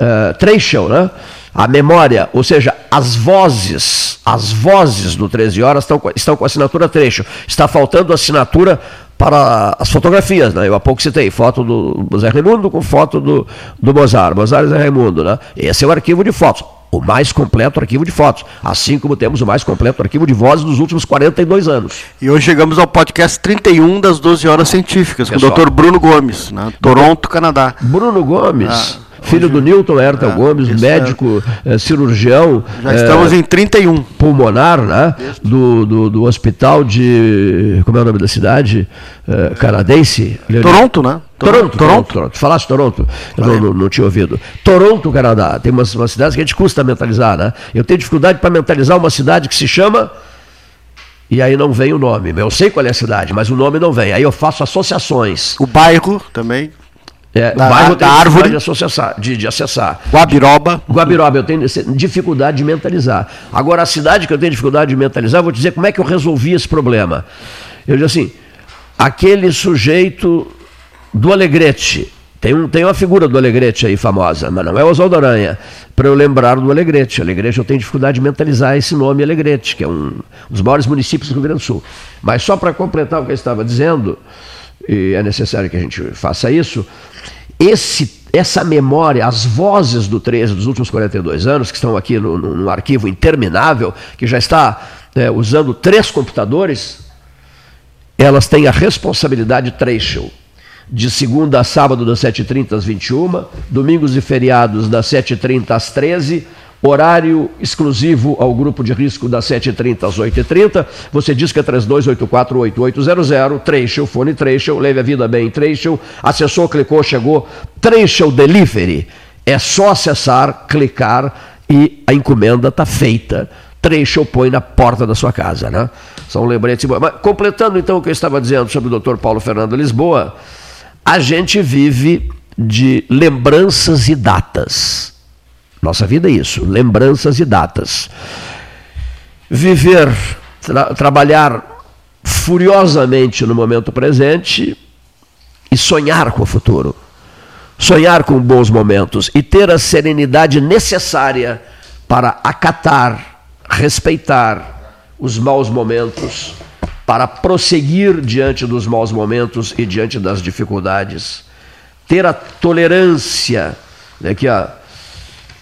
uh, né? A memória, ou seja, as vozes, as vozes do 13 horas estão, estão com assinatura trecho. Está faltando assinatura para as fotografias, né? Eu há pouco citei foto do Zé Raimundo com foto do, do Mozart, Mozart e Zé Raimundo, né? Esse é o arquivo de fotos, o mais completo arquivo de fotos, assim como temos o mais completo arquivo de vozes dos últimos 42 anos. E hoje chegamos ao podcast 31 das 12 horas científicas, com o Dr. Bruno Gomes, né? Toronto, Canadá. Bruno Gomes. Ah filho do Newton Hertel ah, Gomes, médico, é, cirurgião. Já estamos é, em 31. Pulmonar, né? Do, do, do, hospital de. Como é o nome da cidade? É, canadense? Toronto, né? Toronto, Toronto, Toronto. Falaste Toronto? Eu não, não, não, tinha ouvido. Toronto, Canadá. Tem umas, umas cidades que a gente custa mentalizar, né? Eu tenho dificuldade para mentalizar uma cidade que se chama e aí não vem o nome. Eu sei qual é a cidade, mas o nome não vem. Aí eu faço associações. O bairro também. É, da, bairro da árvore de acessar, de, de acessar. Guabiroba. Guabiroba, eu tenho dificuldade de mentalizar. Agora, a cidade que eu tenho dificuldade de mentalizar, eu vou dizer como é que eu resolvi esse problema. Eu digo assim, aquele sujeito do Alegrete, tem, um, tem uma figura do Alegrete aí famosa, mas não é Oswaldo Aranha, para eu lembrar do Alegrete. Alegrete, eu tenho dificuldade de mentalizar esse nome Alegrete, que é um, um dos maiores municípios do Rio Grande do Sul. Mas só para completar o que eu estava dizendo, e é necessário que a gente faça isso, esse, essa memória, as vozes do 13 dos últimos 42 anos, que estão aqui no arquivo interminável, que já está é, usando três computadores, elas têm a responsabilidade Trecho. De segunda a sábado das 7h30 às 21 domingos e feriados das 7h30 às 13 horário exclusivo ao grupo de risco das 7h30 às 8h30. Você diz que é 32848800, Trecho, fone Trecho, leve a vida bem Trecho, acessou, clicou, chegou, Trecho Delivery. É só acessar, clicar e a encomenda está feita. Trecho põe na porta da sua casa, né? São lembretes. Mas, completando então o que eu estava dizendo sobre o Dr. Paulo Fernando Lisboa, a gente vive de lembranças e datas. Nossa vida é isso, lembranças e datas. Viver, tra trabalhar furiosamente no momento presente e sonhar com o futuro. Sonhar com bons momentos e ter a serenidade necessária para acatar, respeitar os maus momentos, para prosseguir diante dos maus momentos e diante das dificuldades. Ter a tolerância, né, que a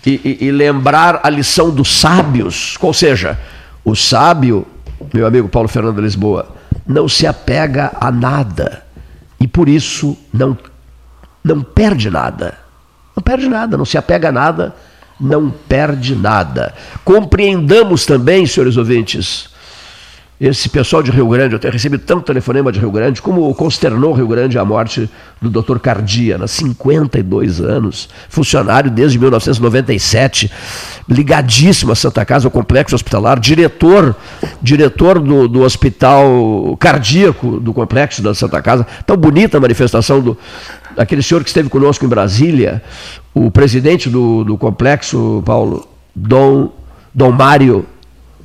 e, e, e lembrar a lição dos sábios. Ou seja, o sábio, meu amigo Paulo Fernando Lisboa, não se apega a nada e por isso não, não perde nada. Não perde nada, não se apega a nada, não perde nada. Compreendamos também, senhores ouvintes, esse pessoal de Rio Grande, eu tenho recebido tanto telefonema de Rio Grande, como consternou Rio Grande a morte do Dr. Cardiana, 52 anos, funcionário desde 1997, ligadíssimo a Santa Casa, ao complexo hospitalar, diretor, diretor do, do hospital cardíaco do complexo da Santa Casa. Tão bonita a manifestação do, daquele senhor que esteve conosco em Brasília, o presidente do, do complexo, Paulo, Dom, Dom Mário.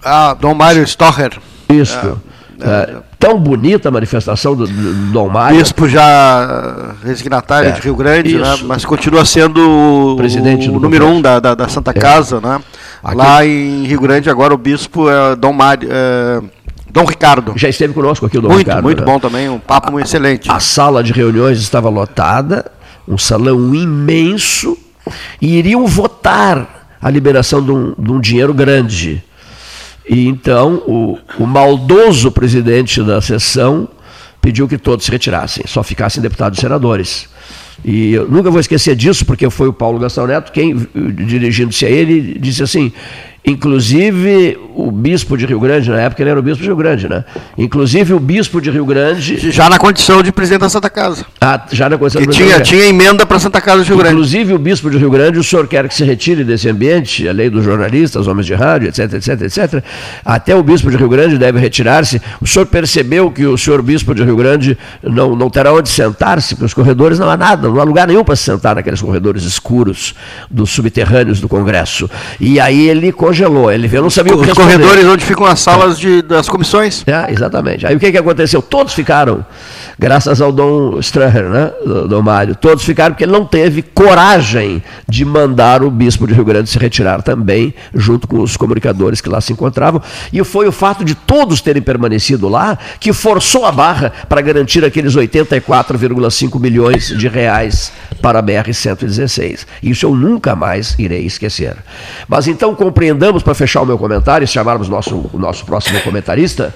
Ah, Dom Mário Stocher. Isso. É, é, tão bonita a manifestação do, do Dom Mário. Bispo já resignatário é, de Rio Grande, né, mas continua sendo o, Presidente o número um da, da, da Santa é. Casa. Né? Aqui... Lá em Rio Grande, agora o bispo é Dom Mário. É, Dom Ricardo. Já esteve conosco aqui o Dom muito, Ricardo. Muito, muito né? bom também, um papo a, excelente. A sala de reuniões estava lotada, um salão imenso, e iriam votar a liberação de um, de um dinheiro grande e então o, o maldoso presidente da sessão pediu que todos se retirassem, só ficassem deputados e senadores. E eu nunca vou esquecer disso, porque foi o Paulo Gastão Neto quem, dirigindo-se a ele, disse assim: Inclusive o bispo de Rio Grande, na época ele era o bispo de Rio Grande, né? Inclusive o bispo de Rio Grande. Já na condição de presidente da Santa Casa. Ah, já na condição de presidente. Tinha, tinha emenda para Santa Casa de Rio Grande. Inclusive o bispo de Rio Grande, o senhor quer que se retire desse ambiente, a lei dos jornalistas, homens de rádio, etc, etc, etc. Até o bispo de Rio Grande deve retirar-se. O senhor percebeu que o senhor bispo de Rio Grande não, não terá onde sentar-se, porque os corredores não há nada, não há lugar nenhum para se sentar naqueles corredores escuros dos subterrâneos do Congresso. E aí ele congelou. Ele não sabia Os o que responder. corredores onde ficam as salas de, das comissões. É, exatamente. Aí o que, que aconteceu? Todos ficaram, graças ao Dom Straher, né, Dom Mário, todos ficaram porque ele não teve coragem de mandar o bispo de Rio Grande se retirar também, junto com os comunicadores que lá se encontravam. E foi o fato de todos terem permanecido lá que forçou a barra para garantir aqueles 84,5 milhões de reais para a BR-116. Isso eu nunca mais irei esquecer. Mas então compreendamos, para fechar o meu comentário, se chamarmos nosso, o nosso próximo comentarista,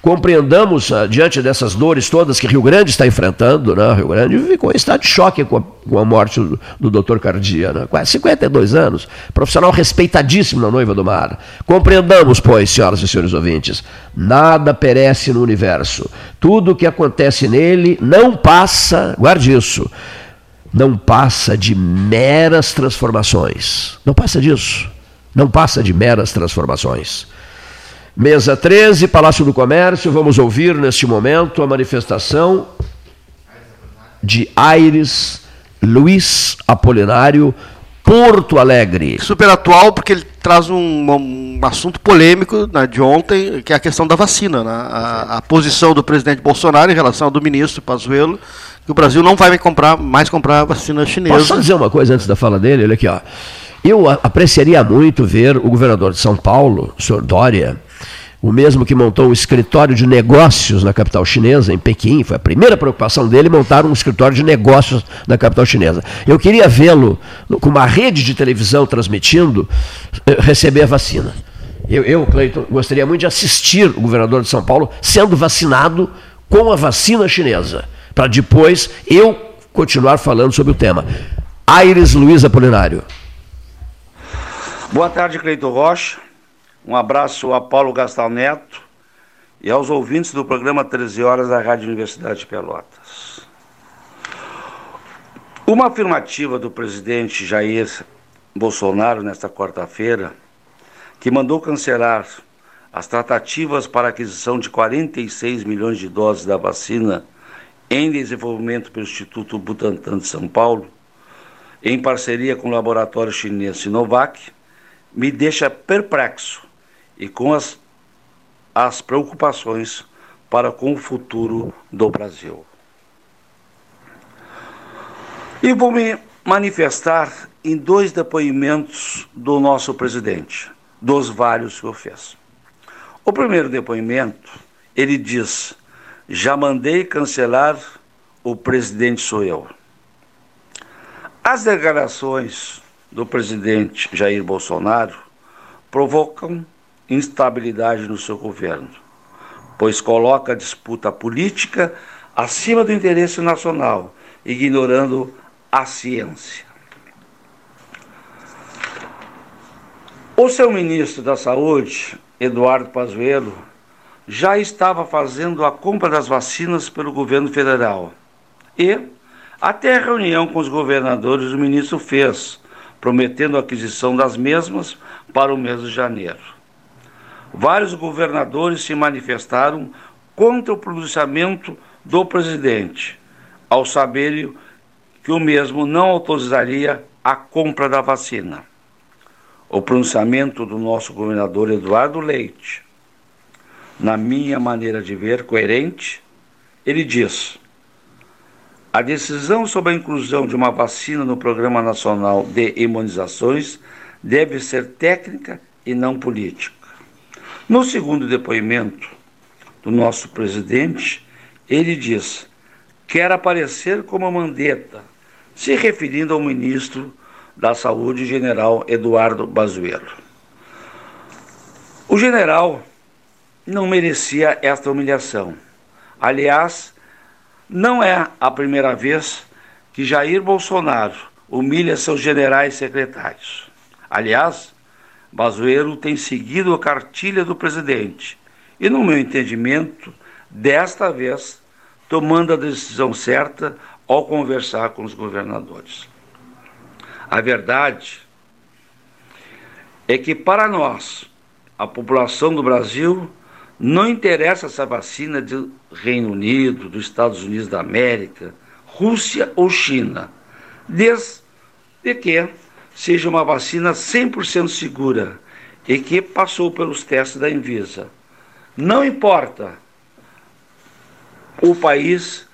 compreendamos, uh, diante dessas dores todas que Rio Grande está enfrentando, né? Rio Grande ficou em estado de choque com a, com a morte do, do doutor Cardia, né? quase 52 anos, profissional respeitadíssimo na Noiva do Mar. Compreendamos, pois, senhoras e senhores ouvintes, nada perece no universo. Tudo o que acontece nele não passa, guarde isso, não passa de meras transformações. Não passa disso. Não passa de meras transformações. Mesa 13, Palácio do Comércio, vamos ouvir neste momento a manifestação de Aires Luiz Apolinário, Porto Alegre. Super atual, porque ele traz um, um assunto polêmico né, de ontem, que é a questão da vacina. Né? A, a, posição do presidente Bolsonaro em relação ao do ministro Pazuello, que o Brasil não vai comprar, mais comprar vacina chinesa. Posso só dizer uma coisa antes da fala dele? Olha aqui, ó. Eu apreciaria muito ver o governador de São Paulo, o senhor Dória, o mesmo que montou um escritório de negócios na capital chinesa, em Pequim, foi a primeira preocupação dele montar um escritório de negócios na capital chinesa. Eu queria vê-lo com uma rede de televisão transmitindo eh, receber a vacina. Eu, eu, Cleiton, gostaria muito de assistir o governador de São Paulo sendo vacinado com a vacina chinesa para depois eu continuar falando sobre o tema. Aires Luiz Apolinário. Boa tarde, Cleito Rocha. Um abraço a Paulo Gastal Neto e aos ouvintes do programa 13 Horas da Rádio Universidade de Pelotas. Uma afirmativa do presidente Jair Bolsonaro nesta quarta-feira, que mandou cancelar as tratativas para aquisição de 46 milhões de doses da vacina em desenvolvimento pelo Instituto Butantan de São Paulo, em parceria com o laboratório chinês Sinovac, me deixa perplexo e com as, as preocupações para com o futuro do Brasil. E vou me manifestar em dois depoimentos do nosso presidente, dos vários que eu fiz. O primeiro depoimento, ele diz: já mandei cancelar, o presidente sou eu. As declarações do presidente Jair Bolsonaro provocam instabilidade no seu governo, pois coloca a disputa política acima do interesse nacional, ignorando a ciência. O seu ministro da Saúde, Eduardo Pazuello, já estava fazendo a compra das vacinas pelo governo federal. E até a reunião com os governadores o ministro fez, prometendo a aquisição das mesmas para o mês de janeiro. Vários governadores se manifestaram contra o pronunciamento do presidente, ao saberem que o mesmo não autorizaria a compra da vacina. O pronunciamento do nosso governador Eduardo Leite, na minha maneira de ver, coerente, ele diz: a decisão sobre a inclusão de uma vacina no Programa Nacional de Imunizações deve ser técnica e não política. No segundo depoimento do nosso presidente, ele diz: quer aparecer como mandeta, se referindo ao ministro da Saúde, general Eduardo Bazuelo. O general não merecia esta humilhação. Aliás, não é a primeira vez que Jair Bolsonaro humilha seus generais secretários. Aliás, Bazuelo tem seguido a cartilha do presidente e, no meu entendimento, desta vez, tomando a decisão certa ao conversar com os governadores. A verdade é que, para nós, a população do Brasil, não interessa essa vacina do Reino Unido, dos Estados Unidos da América, Rússia ou China, desde que seja uma vacina 100% segura e que passou pelos testes da Anvisa. Não importa o país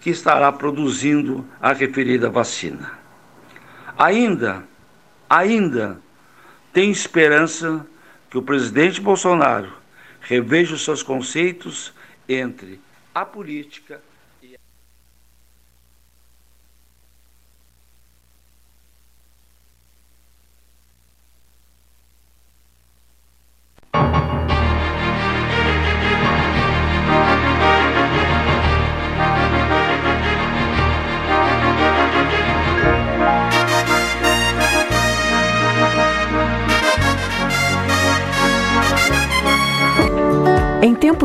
que estará produzindo a referida vacina. Ainda, ainda tem esperança que o presidente Bolsonaro reveja os seus conceitos entre a política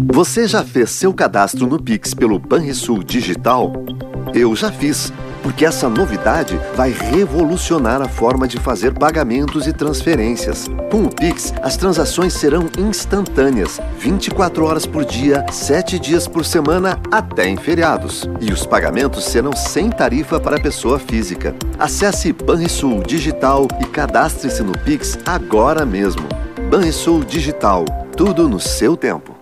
Você já fez seu cadastro no Pix pelo Banrisul Digital? Eu já fiz porque essa novidade vai revolucionar a forma de fazer pagamentos e transferências. Com o Pix, as transações serão instantâneas, 24 horas por dia, 7 dias por semana, até em feriados. E os pagamentos serão sem tarifa para pessoa física. Acesse Banrisul Digital e cadastre-se no Pix agora mesmo. Banrisul Digital, tudo no seu tempo.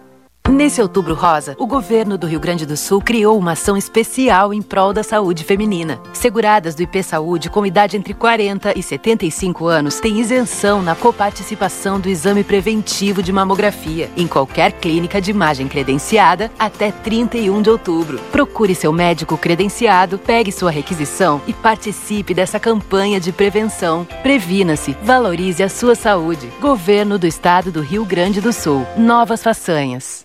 Nesse outubro rosa, o governo do Rio Grande do Sul criou uma ação especial em prol da saúde feminina. Seguradas do IP Saúde com idade entre 40 e 75 anos têm isenção na coparticipação do exame preventivo de mamografia em qualquer clínica de imagem credenciada até 31 de outubro. Procure seu médico credenciado, pegue sua requisição e participe dessa campanha de prevenção. Previna-se, valorize a sua saúde. Governo do Estado do Rio Grande do Sul. Novas façanhas.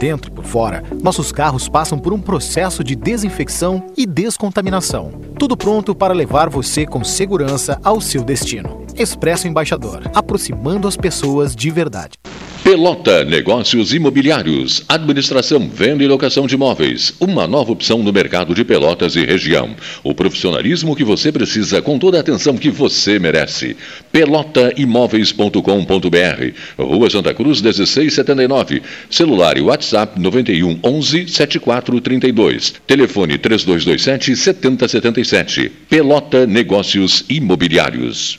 Dentro e por fora, nossos carros passam por um processo de desinfecção e descontaminação. Tudo pronto para levar você com segurança ao seu destino. Expresso Embaixador, aproximando as pessoas de verdade. Pelota Negócios Imobiliários, administração, venda e locação de imóveis. Uma nova opção no mercado de Pelotas e região. O profissionalismo que você precisa com toda a atenção que você merece. Pelotaimóveis.com.br, Rua Santa Cruz 1679. Celular e WhatsApp 91 11 7432. Telefone 3227 7077. Pelota Negócios Imobiliários.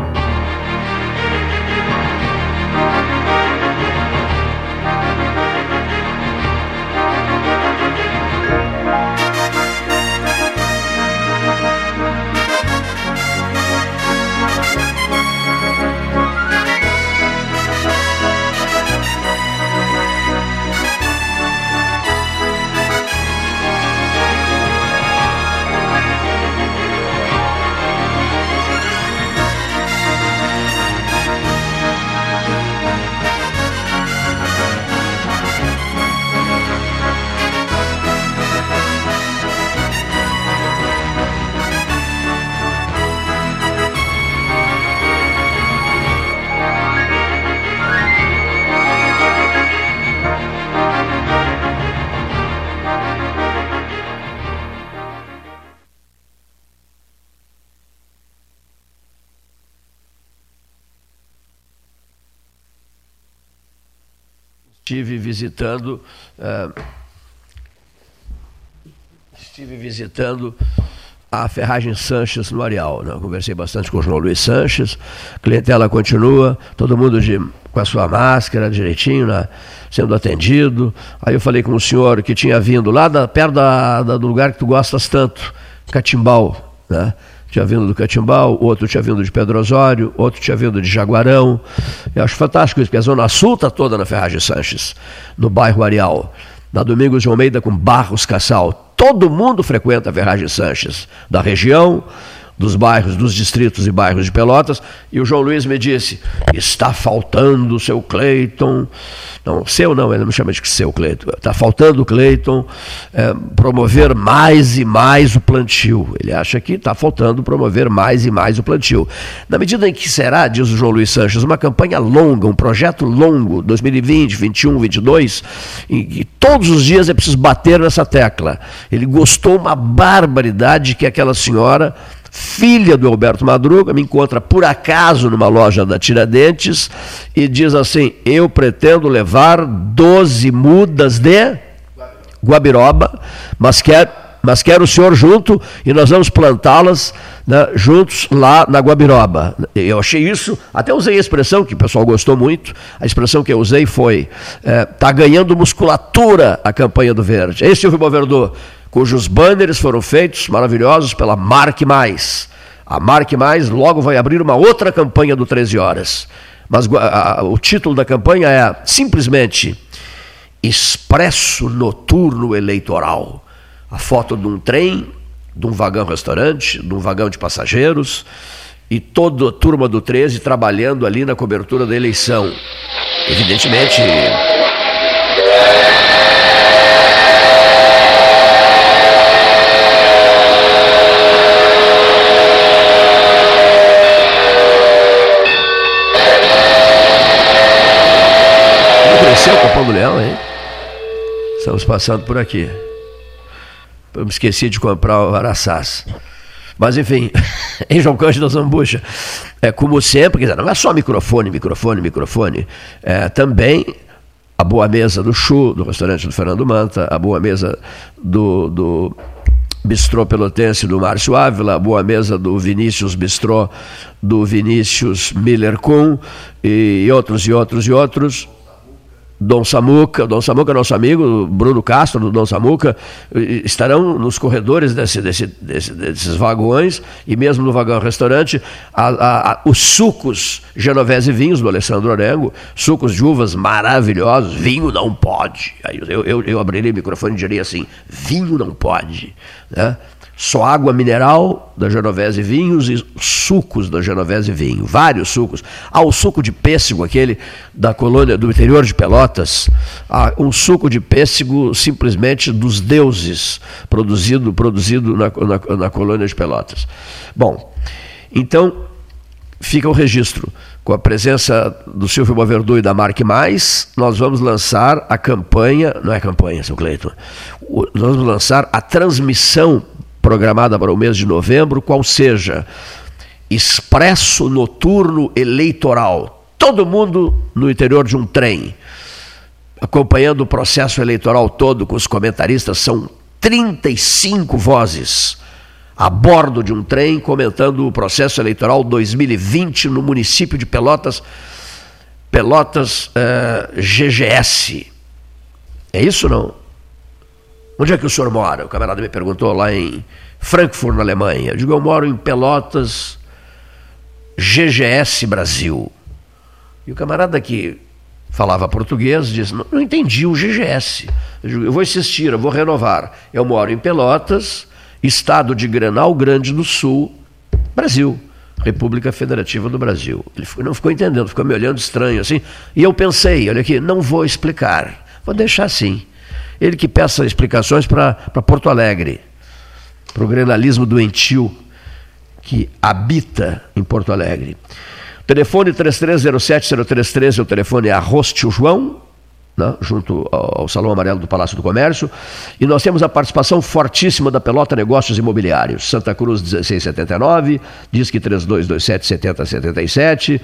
Estive visitando. Uh, estive visitando a Ferragem Sanches no Areal. Né? Conversei bastante com o João Luiz Sanches, clientela continua, todo mundo de, com a sua máscara direitinho, né? sendo atendido. Aí eu falei com o senhor que tinha vindo lá da, perto da, da, do lugar que tu gostas tanto, Catimbau, né? Tinha vindo do Catimbau, outro tinha vindo de Pedro Osório, outro tinha vindo de Jaguarão. Eu acho fantástico isso, porque a Zona Sul está toda na Ferragem Sanches, no bairro Areal. Na Domingos de Almeida com Barros Cassal. Todo mundo frequenta a Ferragem Sanches, da região, dos bairros, dos distritos e bairros de Pelotas, e o João Luiz me disse: está faltando o seu Cleiton. Não, seu não, ele me chama de seu Cleiton. Está faltando o Cleiton é, promover mais e mais o plantio. Ele acha que está faltando promover mais e mais o plantio. Na medida em que será, diz o João Luiz Sanches, uma campanha longa, um projeto longo, 2020, 21, 22, em que todos os dias é preciso bater nessa tecla. Ele gostou uma barbaridade que aquela senhora filha do Alberto Madruga, me encontra por acaso numa loja da Tiradentes e diz assim: Eu pretendo levar 12 mudas de Guabiroba, mas quero, mas quero o senhor junto e nós vamos plantá-las né, juntos lá na Guabiroba. Eu achei isso, até usei a expressão que o pessoal gostou muito. A expressão que eu usei foi: está é, tá ganhando musculatura a campanha do Verde. É isso, Silvio Boverdô cujos banners foram feitos maravilhosos pela Marque Mais. A Marque Mais logo vai abrir uma outra campanha do 13 Horas. Mas a, a, o título da campanha é simplesmente Expresso Noturno Eleitoral. A foto de um trem, de um vagão restaurante, de um vagão de passageiros e toda a turma do 13 trabalhando ali na cobertura da eleição. Evidentemente, Cresceu o Capão do Leão, hein? Estamos passando por aqui. Eu me esqueci de comprar o Araçás. Mas enfim, em João Cândido Zambucha, é como sempre, não é só microfone, microfone, microfone, é também a boa mesa do Chu, do restaurante do Fernando Manta, a boa mesa do, do Bistrô Pelotense do Márcio Ávila, a boa mesa do Vinícius Bistrô, do Vinícius Miller Kuhn, e outros, e outros, e outros. Dom Samuca, Dom Samuca, nosso amigo, Bruno Castro, do Dom Samuca, estarão nos corredores desse, desse, desse, desses vagões e mesmo no vagão restaurante a, a, a, os sucos Genovese vinhos do Alessandro Orengo, sucos de uvas maravilhosos, vinho não pode. Aí eu, eu, eu o microfone e diria assim: vinho não pode. Né? Só água mineral da Genovese Vinhos e sucos da Genovese Vinho, vários sucos. Há o suco de pêssego, aquele da colônia do interior de Pelotas, há um suco de pêssego simplesmente dos deuses, produzido, produzido na, na, na colônia de Pelotas. Bom, então fica o registro. Com a presença do Silvio Boverdu e da Marque Mais, nós vamos lançar a campanha, não é campanha, seu Cleiton, nós vamos lançar a transmissão programada para o mês de novembro, qual seja expresso noturno eleitoral. Todo mundo no interior de um trem, acompanhando o processo eleitoral todo com os comentaristas, são 35 vozes a bordo de um trem comentando o processo eleitoral 2020 no município de Pelotas, Pelotas uh, eh, GGS. É isso não? Onde é que o senhor mora? O camarada me perguntou lá em Frankfurt, na Alemanha. Eu digo, eu moro em Pelotas, GGS Brasil. E o camarada que falava português disse, não, não entendi o GGS. Eu, digo, eu vou insistir, eu vou renovar. Eu moro em Pelotas, estado de Grenal Grande do Sul, Brasil. República Federativa do Brasil. Ele não ficou entendendo, ficou me olhando estranho assim. E eu pensei, olha aqui, não vou explicar, vou deixar assim. Ele que peça explicações para Porto Alegre, para o grenalismo doentio que habita em Porto Alegre. Telefone 3307-0313 é o telefone Arroz Tio João, né, junto ao Salão Amarelo do Palácio do Comércio. E nós temos a participação fortíssima da Pelota Negócios Imobiliários. Santa Cruz 1679, Disque 3227 7077,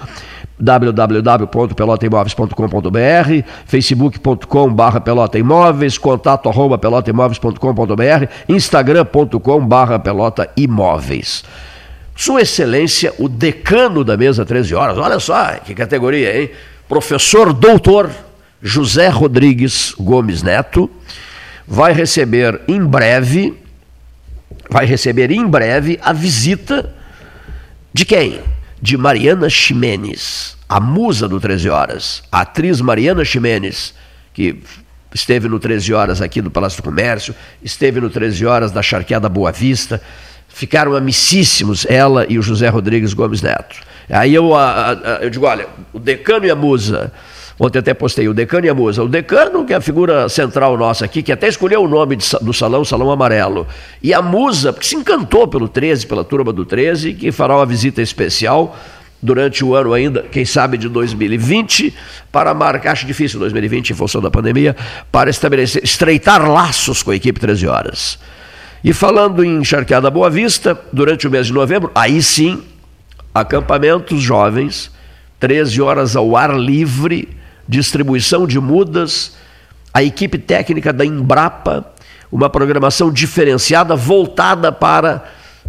www.pelotaimóveis.com.br, facebook.com barra pelotaimóveis, contato arroba pelotaimóveis.com.br, instagram.com barra pelotaimóveis. Sua Excelência, o decano da mesa 13 horas, olha só que categoria, hein? Professor doutor José Rodrigues Gomes Neto vai receber em breve, vai receber em breve a visita de quem? De Mariana Ximenes, a musa do 13 Horas, a atriz Mariana Ximenes, que esteve no 13 Horas aqui do Palácio do Comércio, esteve no 13 Horas da Charqueada Boa Vista, ficaram amicíssimos, ela e o José Rodrigues Gomes Neto. Aí eu, eu digo, olha, o decano e a musa Ontem até postei o decano e a musa. O decano, que é a figura central nossa aqui, que até escolheu o nome de, do salão, Salão Amarelo. E a musa, porque se encantou pelo 13, pela turma do 13, que fará uma visita especial durante o ano ainda, quem sabe de 2020, para marcar, acho difícil 2020 em função da pandemia, para estabelecer, estreitar laços com a equipe 13 horas. E falando em Charqueada Boa Vista, durante o mês de novembro, aí sim, acampamentos jovens, 13 horas ao ar livre, distribuição de mudas, a equipe técnica da Embrapa, uma programação diferenciada voltada para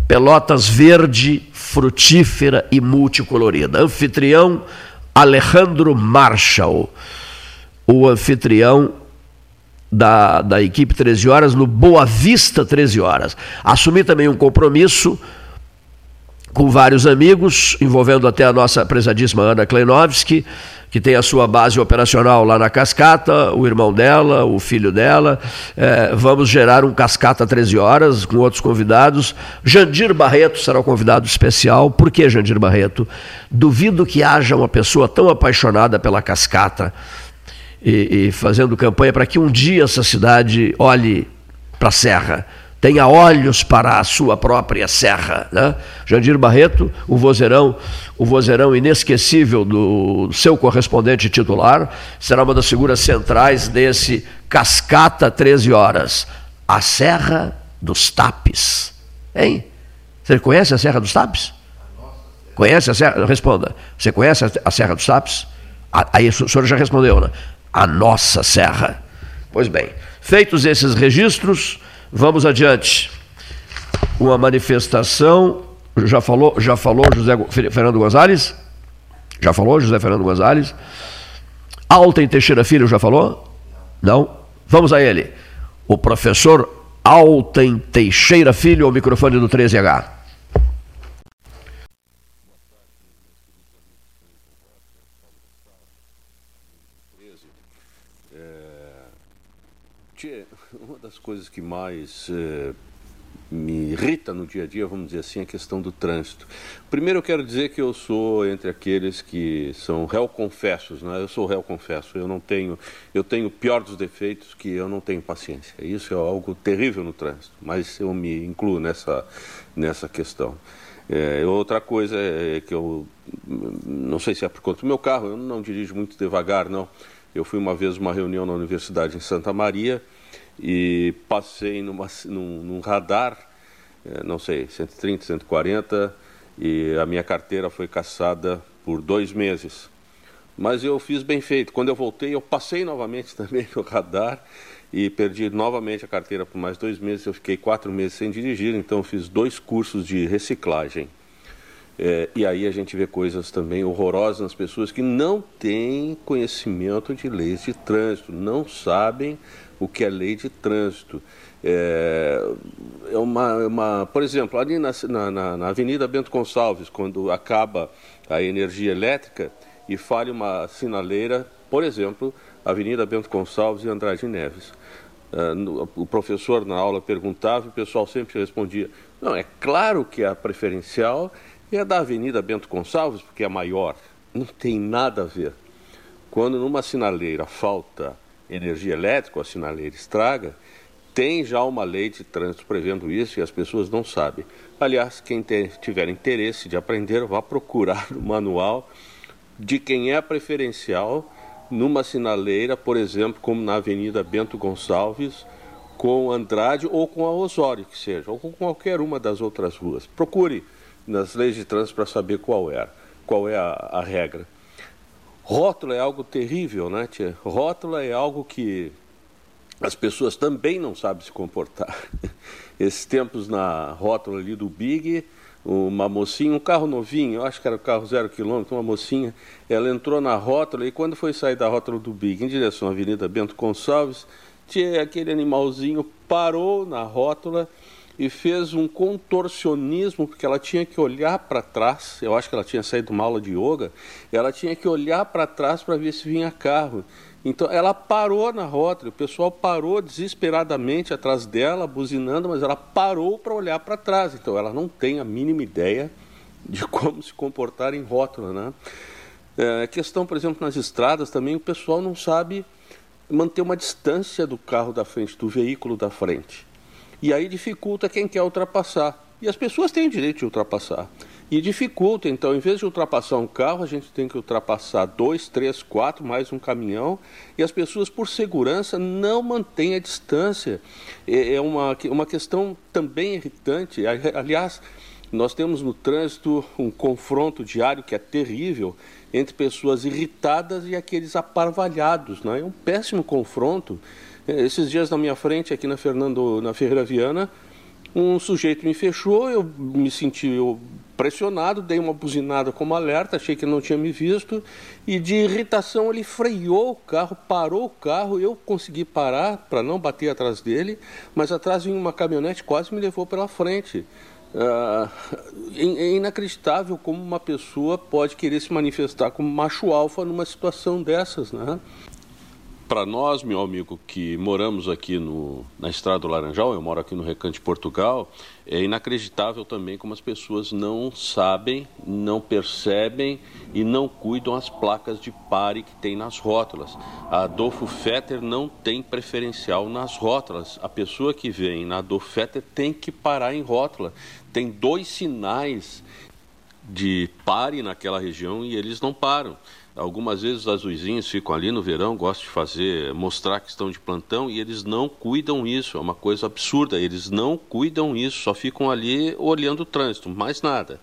Pelotas verde, frutífera e multicolorida. Anfitrião Alejandro Marshall, o anfitrião da, da equipe 13 horas no Boa Vista 13 horas. Assumi também um compromisso com vários amigos, envolvendo até a nossa prezadíssima Ana Kleinovski, que tem a sua base operacional lá na Cascata, o irmão dela, o filho dela. É, vamos gerar um Cascata 13 horas com outros convidados. Jandir Barreto será o convidado especial. Por que Jandir Barreto? Duvido que haja uma pessoa tão apaixonada pela Cascata e, e fazendo campanha para que um dia essa cidade olhe para a Serra tenha olhos para a sua própria serra. Né? Jandir Barreto, o vozeirão, o vozeirão inesquecível do seu correspondente titular, será uma das figuras centrais desse Cascata 13 Horas. A Serra dos Tapes. Hein? Você conhece a Serra dos Tapes? Conhece a Serra? Responda. Você conhece a Serra dos Tapes? Aí o senhor já respondeu, né? A nossa Serra. Pois bem, feitos esses registros, Vamos adiante. Uma manifestação. Já falou, já falou José Fernando Gonzalez? Já falou José Fernando Gonzalez? Alten Teixeira Filho já falou? Não? Vamos a ele. O professor Alten Teixeira Filho, ao microfone do 13H. Coisas que mais eh, me irrita no dia a dia, vamos dizer assim, é a questão do trânsito. Primeiro eu quero dizer que eu sou entre aqueles que são réu confessos, né? Eu sou réu confesso, eu não tenho, eu tenho o pior dos defeitos que eu não tenho paciência. Isso é algo terrível no trânsito, mas eu me incluo nessa nessa questão. É, outra coisa é que eu não sei se é por conta do meu carro, eu não dirijo muito devagar, não. Eu fui uma vez uma reunião na universidade em Santa Maria e passei numa, num, num radar, é, não sei, 130, 140, e a minha carteira foi caçada por dois meses. Mas eu fiz bem feito. Quando eu voltei, eu passei novamente também no radar e perdi novamente a carteira por mais dois meses. Eu fiquei quatro meses sem dirigir, então fiz dois cursos de reciclagem. É, e aí a gente vê coisas também horrorosas nas pessoas que não têm conhecimento de leis de trânsito, não sabem o que é lei de trânsito. É, é uma, uma, por exemplo, ali na, na, na, Avenida Bento Gonçalves, quando acaba a energia elétrica e falha uma sinaleira, por exemplo, Avenida Bento Gonçalves e Andrade Neves. Uh, o professor na aula perguntava e o pessoal sempre respondia: não, é claro que a preferencial é da Avenida Bento Gonçalves, porque é maior. Não tem nada a ver. Quando numa sinaleira falta energia elétrica, a sinaleira estraga, tem já uma lei de trânsito prevendo isso e as pessoas não sabem. Aliás, quem tiver interesse de aprender, vá procurar o manual de quem é preferencial numa sinaleira, por exemplo, como na Avenida Bento Gonçalves, com Andrade ou com a Osório, que seja, ou com qualquer uma das outras ruas. Procure nas leis de trânsito para saber qual é, qual é a, a regra. Rótula é algo terrível, né, tia? Rótula é algo que as pessoas também não sabem se comportar. Esses tempos na rótula ali do Big, uma mocinha, um carro novinho, eu acho que era o carro zero quilômetro, uma mocinha, ela entrou na rótula e quando foi sair da rótula do Big em direção à Avenida Bento Gonçalves, tinha aquele animalzinho parou na rótula e fez um contorcionismo, porque ela tinha que olhar para trás. Eu acho que ela tinha saído de uma aula de yoga, ela tinha que olhar para trás para ver se vinha carro. Então ela parou na rótula, o pessoal parou desesperadamente atrás dela, buzinando, mas ela parou para olhar para trás. Então ela não tem a mínima ideia de como se comportar em rótula. Né? É, questão, por exemplo, nas estradas também, o pessoal não sabe manter uma distância do carro da frente, do veículo da frente. E aí dificulta quem quer ultrapassar. E as pessoas têm o direito de ultrapassar. E dificulta, então, em vez de ultrapassar um carro, a gente tem que ultrapassar dois, três, quatro, mais um caminhão, e as pessoas, por segurança, não mantêm a distância. É, é uma, uma questão também irritante. Aliás, nós temos no trânsito um confronto diário que é terrível entre pessoas irritadas e aqueles aparvalhados. Né? É um péssimo confronto. É, esses dias na minha frente, aqui na Fernando, na Ferreira Viana, um sujeito me fechou, eu me senti pressionado, dei uma buzinada como alerta, achei que não tinha me visto, e de irritação ele freou o carro, parou o carro, eu consegui parar para não bater atrás dele, mas atrás vinha uma caminhonete, quase me levou pela frente. Uh, é inacreditável como uma pessoa pode querer se manifestar como macho alfa numa situação dessas, né? Para nós, meu amigo, que moramos aqui no, na Estrada do Laranjal, eu moro aqui no Recanto de Portugal, é inacreditável também como as pessoas não sabem, não percebem e não cuidam as placas de pare que tem nas rótulas. A Adolfo Fetter não tem preferencial nas rótulas. A pessoa que vem na Adolfo Fetter tem que parar em rótula. Tem dois sinais de pare naquela região e eles não param. Algumas vezes os azuizinhos ficam ali no verão, gostam de fazer, mostrar que estão de plantão e eles não cuidam isso. É uma coisa absurda. Eles não cuidam isso, só ficam ali olhando o trânsito, mais nada.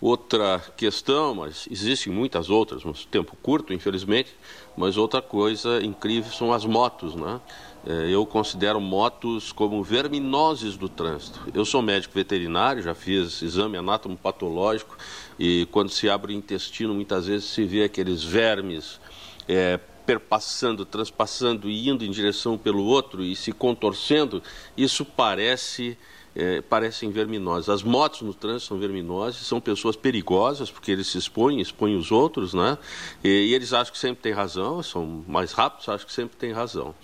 Outra questão, mas existem muitas outras, mas tempo curto, infelizmente, mas outra coisa incrível são as motos, né? É, eu considero motos como verminoses do trânsito. Eu sou médico veterinário, já fiz exame anátomo-patológico e quando se abre o intestino, muitas vezes se vê aqueles vermes é, perpassando, transpassando e indo em direção pelo outro e se contorcendo. Isso parece é, parecem verminoses. As motos no trânsito são verminoses, são pessoas perigosas, porque eles se expõem, expõem os outros, né? E, e, eles acham que sempre têm razão, são mais rápidos, acham que sempre têm razão.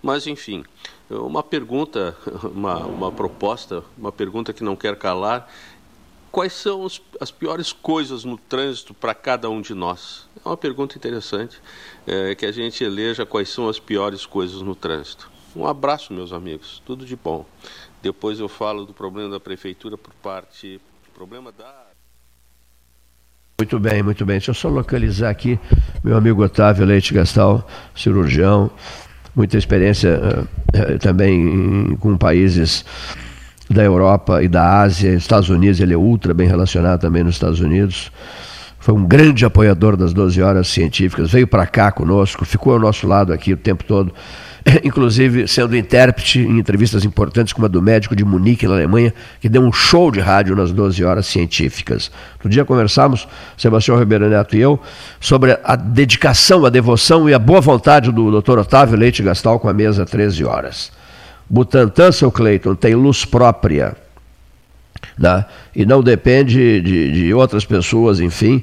Mas, enfim, uma pergunta, uma, uma proposta, uma pergunta que não quer calar. Quais são as piores coisas no trânsito para cada um de nós? É uma pergunta interessante, é, que a gente eleja quais são as piores coisas no trânsito. Um abraço, meus amigos, tudo de bom. Depois eu falo do problema da prefeitura por parte. Problema da. Muito bem, muito bem. Deixa eu só localizar aqui meu amigo Otávio Leite Gastal, cirurgião muita experiência uh, também em, com países da Europa e da Ásia, Estados Unidos, ele é ultra bem relacionado também nos Estados Unidos. Foi um grande apoiador das 12 horas científicas, veio para cá conosco, ficou ao nosso lado aqui o tempo todo inclusive sendo intérprete em entrevistas importantes, como a do médico de Munique, na Alemanha, que deu um show de rádio nas 12 horas científicas. No dia conversamos, Sebastião Ribeiro Neto e eu, sobre a dedicação, a devoção e a boa vontade do Dr. Otávio Leite Gastal com a mesa 13 horas. Butantan, seu Cleiton, tem luz própria. Né? E não depende de, de outras pessoas, enfim,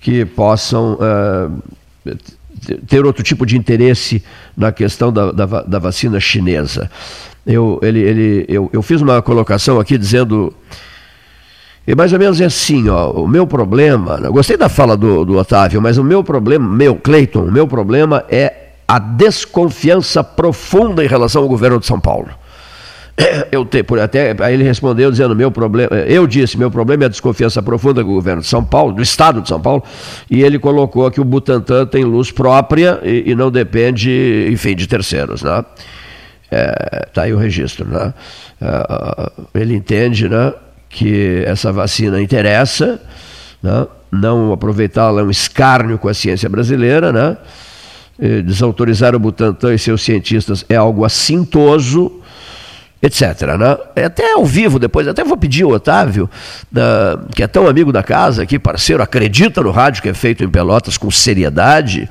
que possam. Uh, ter outro tipo de interesse na questão da, da, da vacina chinesa. Eu, ele, ele, eu, eu fiz uma colocação aqui dizendo. E mais ou menos é assim, ó, o meu problema, eu gostei da fala do, do Otávio, mas o meu problema, meu, Cleiton, o meu problema é a desconfiança profunda em relação ao governo de São Paulo. eu te, até aí ele respondeu dizendo meu problema, eu disse meu problema é a desconfiança profunda com o governo de São Paulo, do Estado de São Paulo, e ele colocou que o Butantan tem luz própria e, e não depende, enfim, de terceiros, né? É, tá aí o registro, né? É, ele entende, né, que essa vacina interessa, né? Não aproveitá-la é um escárnio com a ciência brasileira, né? Desautorizar o Butantan e seus cientistas é algo assintoso etc. Né? É até ao vivo depois, até vou pedir ao Otávio, da, que é tão amigo da casa aqui, parceiro, acredita no rádio que é feito em Pelotas com seriedade,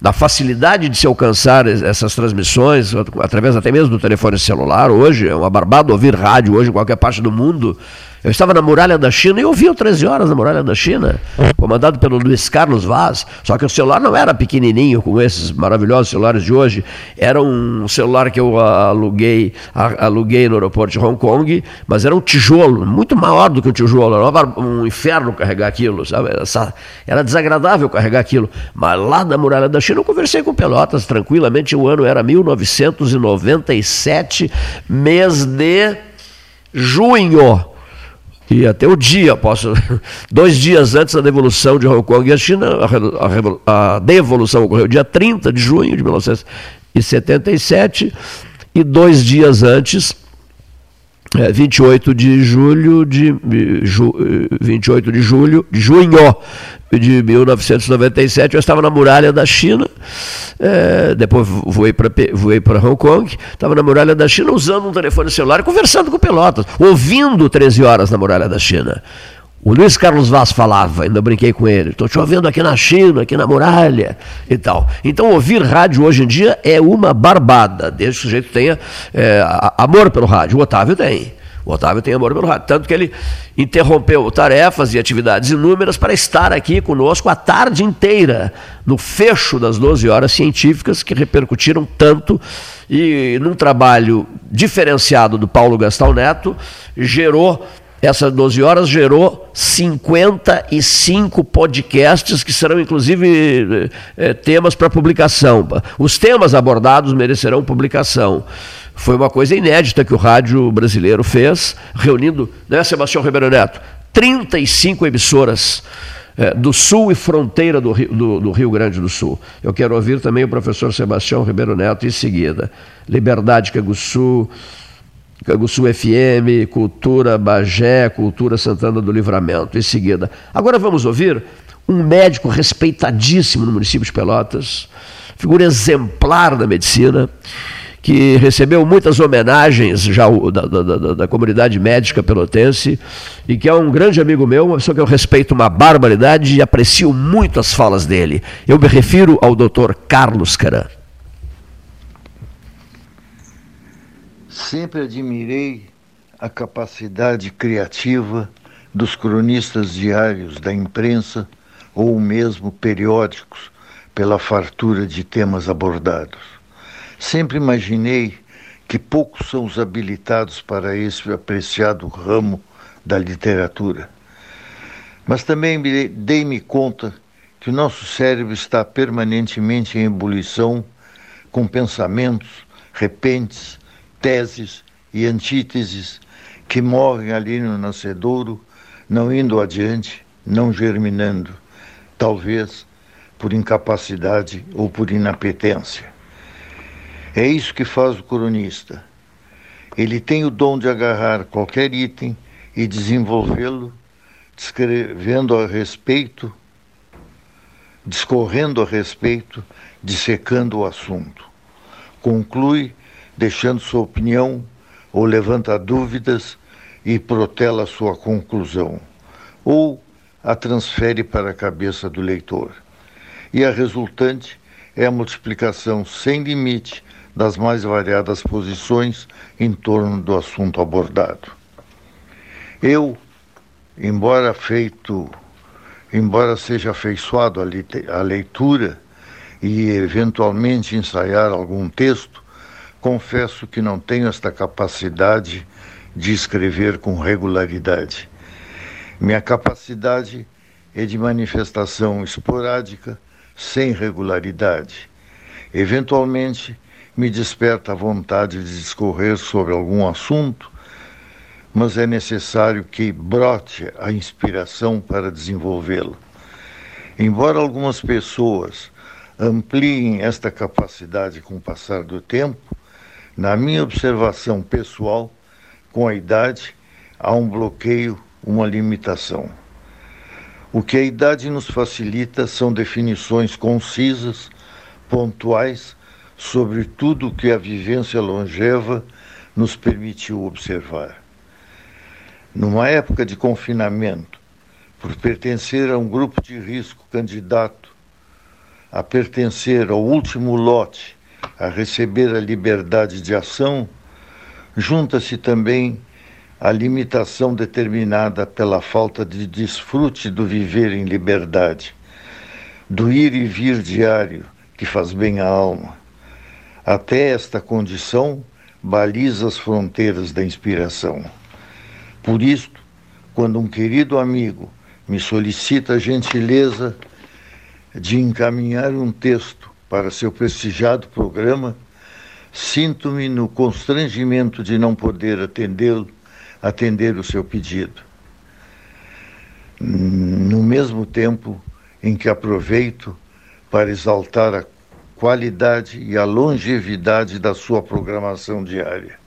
da facilidade de se alcançar essas transmissões, através até mesmo do telefone celular. Hoje é uma barbada ouvir rádio hoje em qualquer parte do mundo. Eu estava na Muralha da China e ouvi o 13 Horas na Muralha da China, comandado pelo Luiz Carlos Vaz. Só que o celular não era pequenininho, como esses maravilhosos celulares de hoje. Era um celular que eu aluguei, aluguei no aeroporto de Hong Kong, mas era um tijolo, muito maior do que um tijolo. Era um inferno carregar aquilo, sabe? Era desagradável carregar aquilo. Mas lá na Muralha da China eu conversei com Pelotas tranquilamente. O ano era 1997, mês de junho e até o dia, posso, dois dias antes da devolução de Hong Kong e a China, a, a, a devolução ocorreu dia 30 de junho de 1977, e dois dias antes, é, 28 de julho de ju, 28 de julho de junho de 1997 eu estava na muralha da China é, depois voei para voei para Hong Kong estava na muralha da China usando um telefone celular conversando com Pelotas ouvindo 13 horas na muralha da China o Luiz Carlos Vaz falava, ainda brinquei com ele, estou te ouvindo aqui na China, aqui na muralha e tal. Então, ouvir rádio hoje em dia é uma barbada, desde que o sujeito tenha é, amor pelo rádio. O Otávio tem. O Otávio tem amor pelo rádio. Tanto que ele interrompeu tarefas e atividades inúmeras para estar aqui conosco a tarde inteira, no fecho das 12 horas científicas que repercutiram tanto e num trabalho diferenciado do Paulo Gastão Neto, gerou essas 12 horas gerou 55 podcasts que serão inclusive é, temas para publicação. Os temas abordados merecerão publicação. Foi uma coisa inédita que o rádio brasileiro fez, reunindo, né, Sebastião Ribeiro Neto? 35 emissoras é, do Sul e fronteira do Rio, do, do Rio, Grande do Sul. Eu quero ouvir também o professor Sebastião Ribeiro Neto em seguida. Liberdade Caguçu, Caguçu FM, Cultura Bagé, Cultura Santana do Livramento, em seguida. Agora vamos ouvir um médico respeitadíssimo no município de Pelotas, figura exemplar da medicina, que recebeu muitas homenagens já da, da, da, da, comunidade médica pelotense e que é um grande amigo meu, uma pessoa que eu respeito uma barbaridade e aprecio muito as falas dele. Eu me refiro ao Dr. Carlos Caran. Sempre admirei a capacidade criativa dos cronistas diários da imprensa ou mesmo periódicos pela fartura de temas abordados. Sempre imaginei que poucos são os habilitados para esse apreciado ramo da literatura. Mas também dei-me conta que o nosso cérebro está permanentemente em ebulição com pensamentos, repentes, teses e antíteses que morrem ali no nascedouro, não indo adiante, não germinando, talvez por incapacidade ou por inapetência. É isso que faz o cronista. Ele tem o dom de agarrar qualquer item e desenvolvê-lo, descrevendo a respeito, discorrendo a respeito, dissecando o assunto. Conclui deixando sua opinião ou levanta dúvidas e protela sua conclusão, ou a transfere para a cabeça do leitor. E a resultante é a multiplicação sem limite das mais variadas posições em torno do assunto abordado. Eu, embora feito, embora seja afeiçoado à leitura e eventualmente ensaiar algum texto, confesso que não tenho esta capacidade de escrever com regularidade. Minha capacidade é de manifestação esporádica, sem regularidade. Eventualmente, me desperta a vontade de discorrer sobre algum assunto, mas é necessário que brote a inspiração para desenvolvê-lo. Embora algumas pessoas ampliem esta capacidade com o passar do tempo, na minha observação pessoal, com a idade, há um bloqueio, uma limitação. O que a idade nos facilita são definições concisas, pontuais sobre tudo o que a vivência longeva nos permitiu observar. Numa época de confinamento, por pertencer a um grupo de risco candidato a pertencer ao último lote a receber a liberdade de ação, junta-se também a limitação determinada pela falta de desfrute do viver em liberdade, do ir e vir diário que faz bem à alma. Até esta condição baliza as fronteiras da inspiração. Por isto, quando um querido amigo me solicita a gentileza de encaminhar um texto para seu prestigiado programa, sinto-me no constrangimento de não poder atendê-lo atender o seu pedido. No mesmo tempo em que aproveito para exaltar a qualidade e a longevidade da sua programação diária.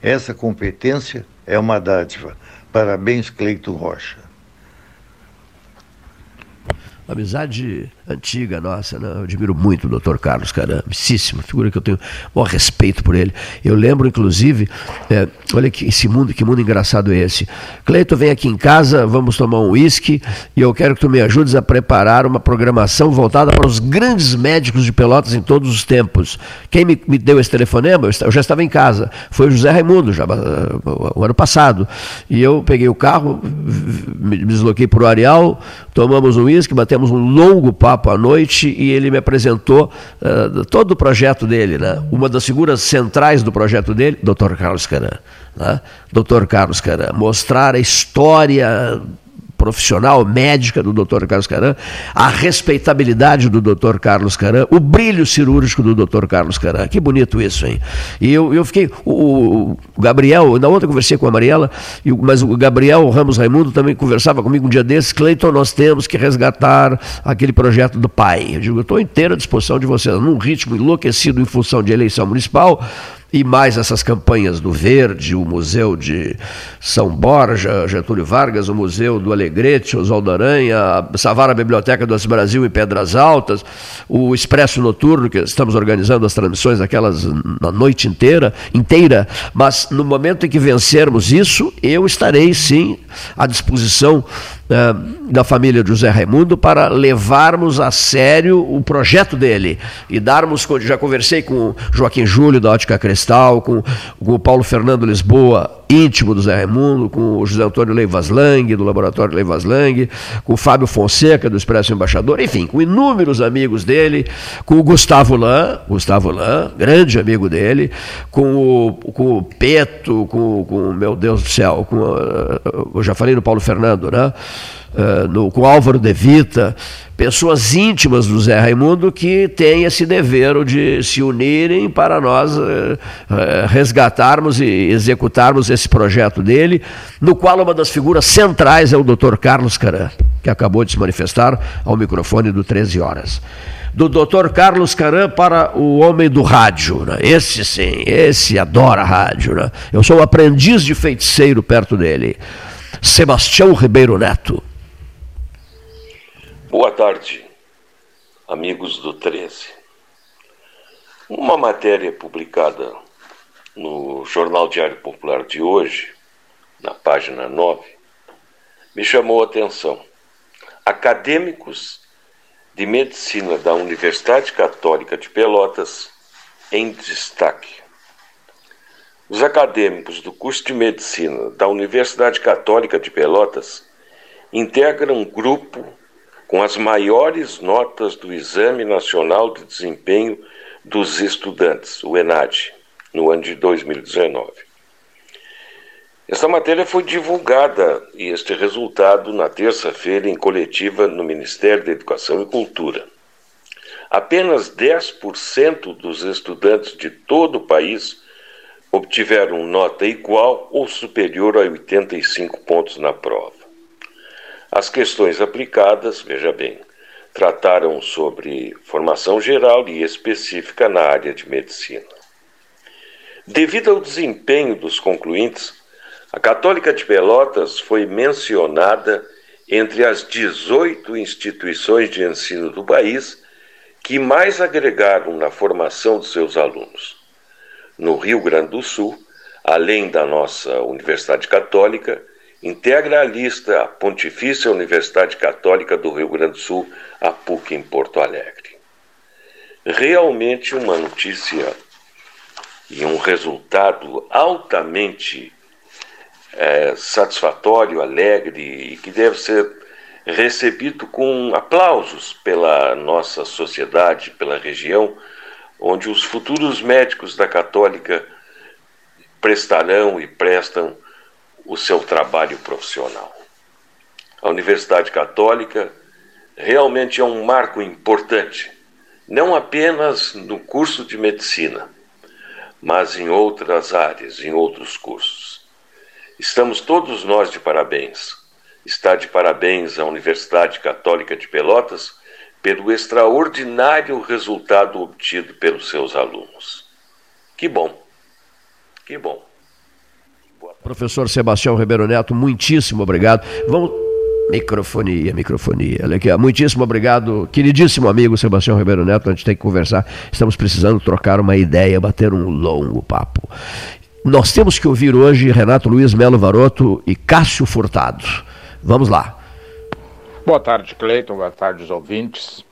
Essa competência é uma dádiva. Parabéns, Cleiton Rocha. Amizade antiga nossa, né? eu admiro muito o doutor Carlos Caram, amicíssimo, figura que eu tenho bom respeito por ele. Eu lembro, inclusive, é, olha que esse mundo, que mundo engraçado é esse. Cleito, vem aqui em casa, vamos tomar um uísque e eu quero que tu me ajudes a preparar uma programação voltada para os grandes médicos de Pelotas em todos os tempos. Quem me, me deu esse telefonema, eu já estava em casa, foi o José Raimundo, já, o ano passado. E eu peguei o carro, me desloquei para o Areal, tomamos um uísque, batemos um longo papo papo à noite e ele me apresentou uh, todo o projeto dele. Né? Uma das figuras centrais do projeto dele, Dr. Carlos Caran. Né? Dr. Carlos Caran, mostrar a história profissional, médica do Dr. Carlos Caran, a respeitabilidade do Dr. Carlos Caran, o brilho cirúrgico do Dr. Carlos Caran. Que bonito isso, hein? E eu, eu fiquei. O, o Gabriel, na outra conversei com a Mariela, mas o Gabriel Ramos Raimundo também conversava comigo um dia desses. Cleiton, nós temos que resgatar aquele projeto do pai. Eu digo, eu estou inteira à disposição de vocês, num ritmo enlouquecido em função de eleição municipal e mais essas campanhas do Verde, o Museu de São Borja, Getúlio Vargas, o Museu do Alegrete, Oswaldo Aranha, a Savara Biblioteca do Brasil em Pedras Altas, o Expresso Noturno, que estamos organizando as transmissões aquelas na noite inteira, inteira, mas no momento em que vencermos isso, eu estarei sim à disposição da família José Raimundo para levarmos a sério o projeto dele e darmos, já conversei com Joaquim Júlio da Ótica Cristal, com, com o Paulo Fernando Lisboa, íntimo do Zé Raimundo, com o José Antônio Leivas Lang, do Laboratório Leivas Lang, com o Fábio Fonseca, do Expresso Embaixador, enfim, com inúmeros amigos dele, com o Gustavo Lan, Gustavo Lan, grande amigo dele, com o, com o Peto, com, com, meu Deus do céu, com, eu já falei no Paulo Fernando, né? No, com Álvaro De Vita, pessoas íntimas do Zé Raimundo que têm esse dever de se unirem para nós eh, eh, resgatarmos e executarmos esse projeto dele, no qual uma das figuras centrais é o Dr. Carlos Caran, que acabou de se manifestar ao microfone do 13 horas do Dr. Carlos Caran para o homem do rádio. Né? Esse sim, esse adora rádio. Né? Eu sou um aprendiz de feiticeiro perto dele. Sebastião Ribeiro Neto. Boa tarde, amigos do 13. Uma matéria publicada no Jornal Diário Popular de hoje, na página 9, me chamou a atenção. Acadêmicos de Medicina da Universidade Católica de Pelotas em destaque. Os acadêmicos do curso de Medicina da Universidade Católica de Pelotas integram um grupo com as maiores notas do Exame Nacional de Desempenho dos Estudantes, o ENAD, no ano de 2019. Esta matéria foi divulgada e este resultado na terça-feira em coletiva no Ministério da Educação e Cultura. Apenas 10% dos estudantes de todo o país obtiveram nota igual ou superior a 85 pontos na prova. As questões aplicadas, veja bem, trataram sobre formação geral e específica na área de medicina. Devido ao desempenho dos concluintes, a Católica de Pelotas foi mencionada entre as 18 instituições de ensino do país que mais agregaram na formação de seus alunos. No Rio Grande do Sul, além da nossa Universidade Católica, Integra a lista Pontifícia Universidade Católica do Rio Grande do Sul, a PUC em Porto Alegre. Realmente uma notícia e um resultado altamente é, satisfatório, alegre e que deve ser recebido com aplausos pela nossa sociedade, pela região, onde os futuros médicos da Católica prestarão e prestam o seu trabalho profissional. A Universidade Católica realmente é um marco importante, não apenas no curso de medicina, mas em outras áreas, em outros cursos. Estamos todos nós de parabéns. Está de parabéns a Universidade Católica de Pelotas pelo extraordinário resultado obtido pelos seus alunos. Que bom, que bom. Professor Sebastião Ribeiro Neto, muitíssimo obrigado. Vamos. Microfonia, microfonia. Olha aqui, muitíssimo obrigado, queridíssimo amigo Sebastião Ribeiro Neto. A gente tem que conversar. Estamos precisando trocar uma ideia, bater um longo papo. Nós temos que ouvir hoje Renato Luiz Melo Varoto e Cássio Furtado. Vamos lá. Boa tarde, Cleiton. Boa tarde, os ouvintes.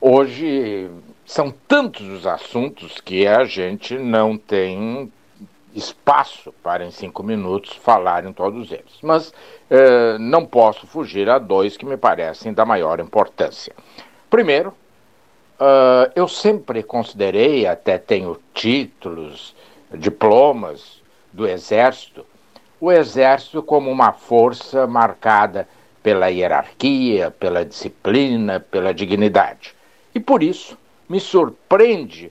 Hoje são tantos os assuntos que a gente não tem espaço para, em cinco minutos, falar em todos eles. Mas eh, não posso fugir a dois que me parecem da maior importância. Primeiro, uh, eu sempre considerei, até tenho títulos, diplomas do Exército, o Exército como uma força marcada pela hierarquia, pela disciplina, pela dignidade. E por isso me surpreende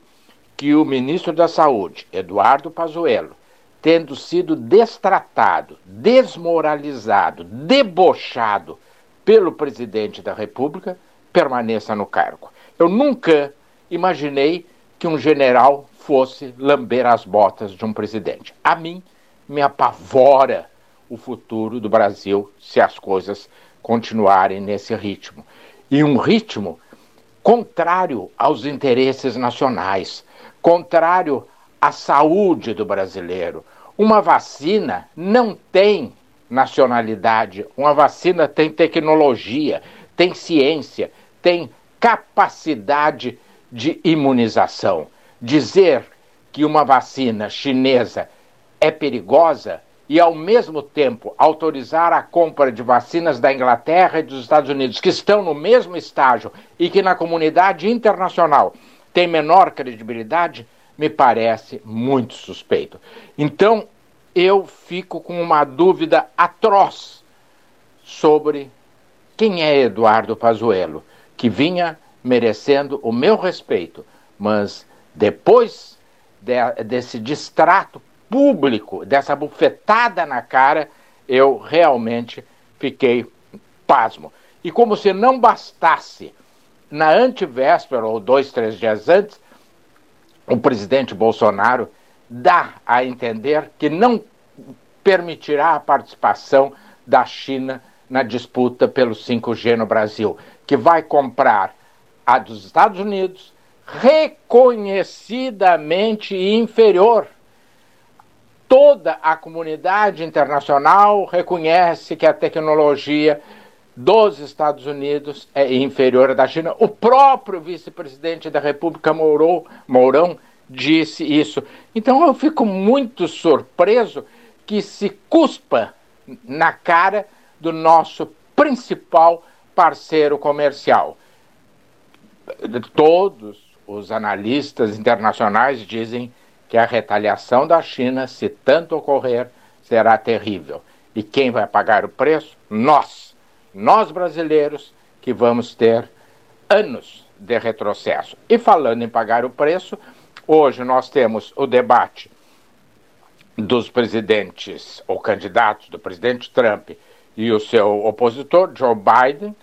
que o ministro da Saúde, Eduardo Pazuello, tendo sido destratado, desmoralizado, debochado pelo presidente da República, permaneça no cargo. Eu nunca imaginei que um general fosse lamber as botas de um presidente. A mim me apavora o futuro do Brasil se as coisas continuarem nesse ritmo. E um ritmo contrário aos interesses nacionais, contrário à saúde do brasileiro. Uma vacina não tem nacionalidade, uma vacina tem tecnologia, tem ciência, tem capacidade de imunização. Dizer que uma vacina chinesa é perigosa e, ao mesmo tempo, autorizar a compra de vacinas da Inglaterra e dos Estados Unidos, que estão no mesmo estágio e que na comunidade internacional tem menor credibilidade, me parece muito suspeito. Então, eu fico com uma dúvida atroz sobre quem é Eduardo Pazuello, que vinha merecendo o meu respeito, mas depois de, desse distrato público, dessa bufetada na cara, eu realmente fiquei pasmo. E como se não bastasse, na antivéspera, ou dois, três dias antes, o presidente Bolsonaro dá a entender que não permitirá a participação da China na disputa pelo 5G no Brasil, que vai comprar a dos Estados Unidos, reconhecidamente inferior toda a comunidade internacional reconhece que a tecnologia dos Estados Unidos é inferior à da China. O próprio vice-presidente da República, Mourão, Mourão, disse isso. Então eu fico muito surpreso que se cuspa na cara do nosso principal parceiro comercial. Todos os analistas internacionais dizem que a retaliação da China, se tanto ocorrer, será terrível. E quem vai pagar o preço? Nós, nós brasileiros, que vamos ter anos de retrocesso. E falando em pagar o preço, hoje nós temos o debate dos presidentes ou candidatos do presidente Trump e o seu opositor, Joe Biden,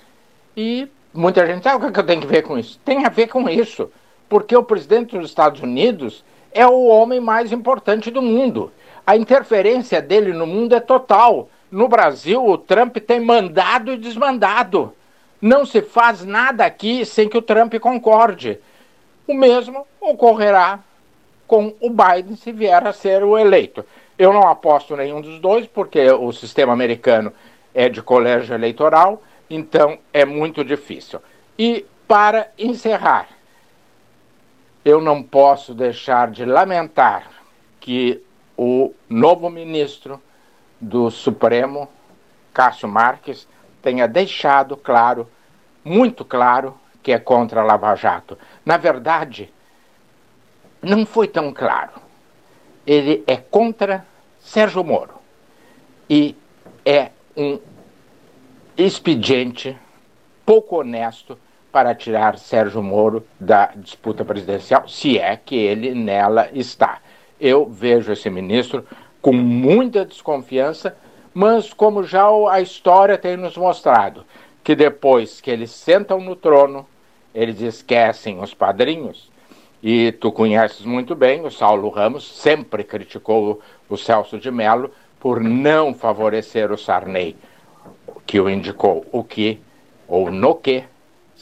e muita gente sabe o que eu tenho que ver com isso? Tem a ver com isso, porque o presidente dos Estados Unidos é o homem mais importante do mundo. A interferência dele no mundo é total. No Brasil, o Trump tem mandado e desmandado. Não se faz nada aqui sem que o Trump concorde. O mesmo ocorrerá com o Biden se vier a ser o eleito. Eu não aposto nenhum dos dois, porque o sistema americano é de colégio eleitoral, então é muito difícil. E para encerrar, eu não posso deixar de lamentar que o novo ministro do Supremo, Cássio Marques, tenha deixado claro, muito claro, que é contra a Lava Jato. Na verdade, não foi tão claro. Ele é contra Sérgio Moro e é um expediente pouco honesto para tirar Sérgio Moro da disputa presidencial, se é que ele nela está. Eu vejo esse ministro com muita desconfiança, mas como já a história tem nos mostrado, que depois que eles sentam no trono, eles esquecem os padrinhos. E tu conheces muito bem, o Saulo Ramos sempre criticou o Celso de Mello por não favorecer o Sarney, que o indicou, o que, ou no que,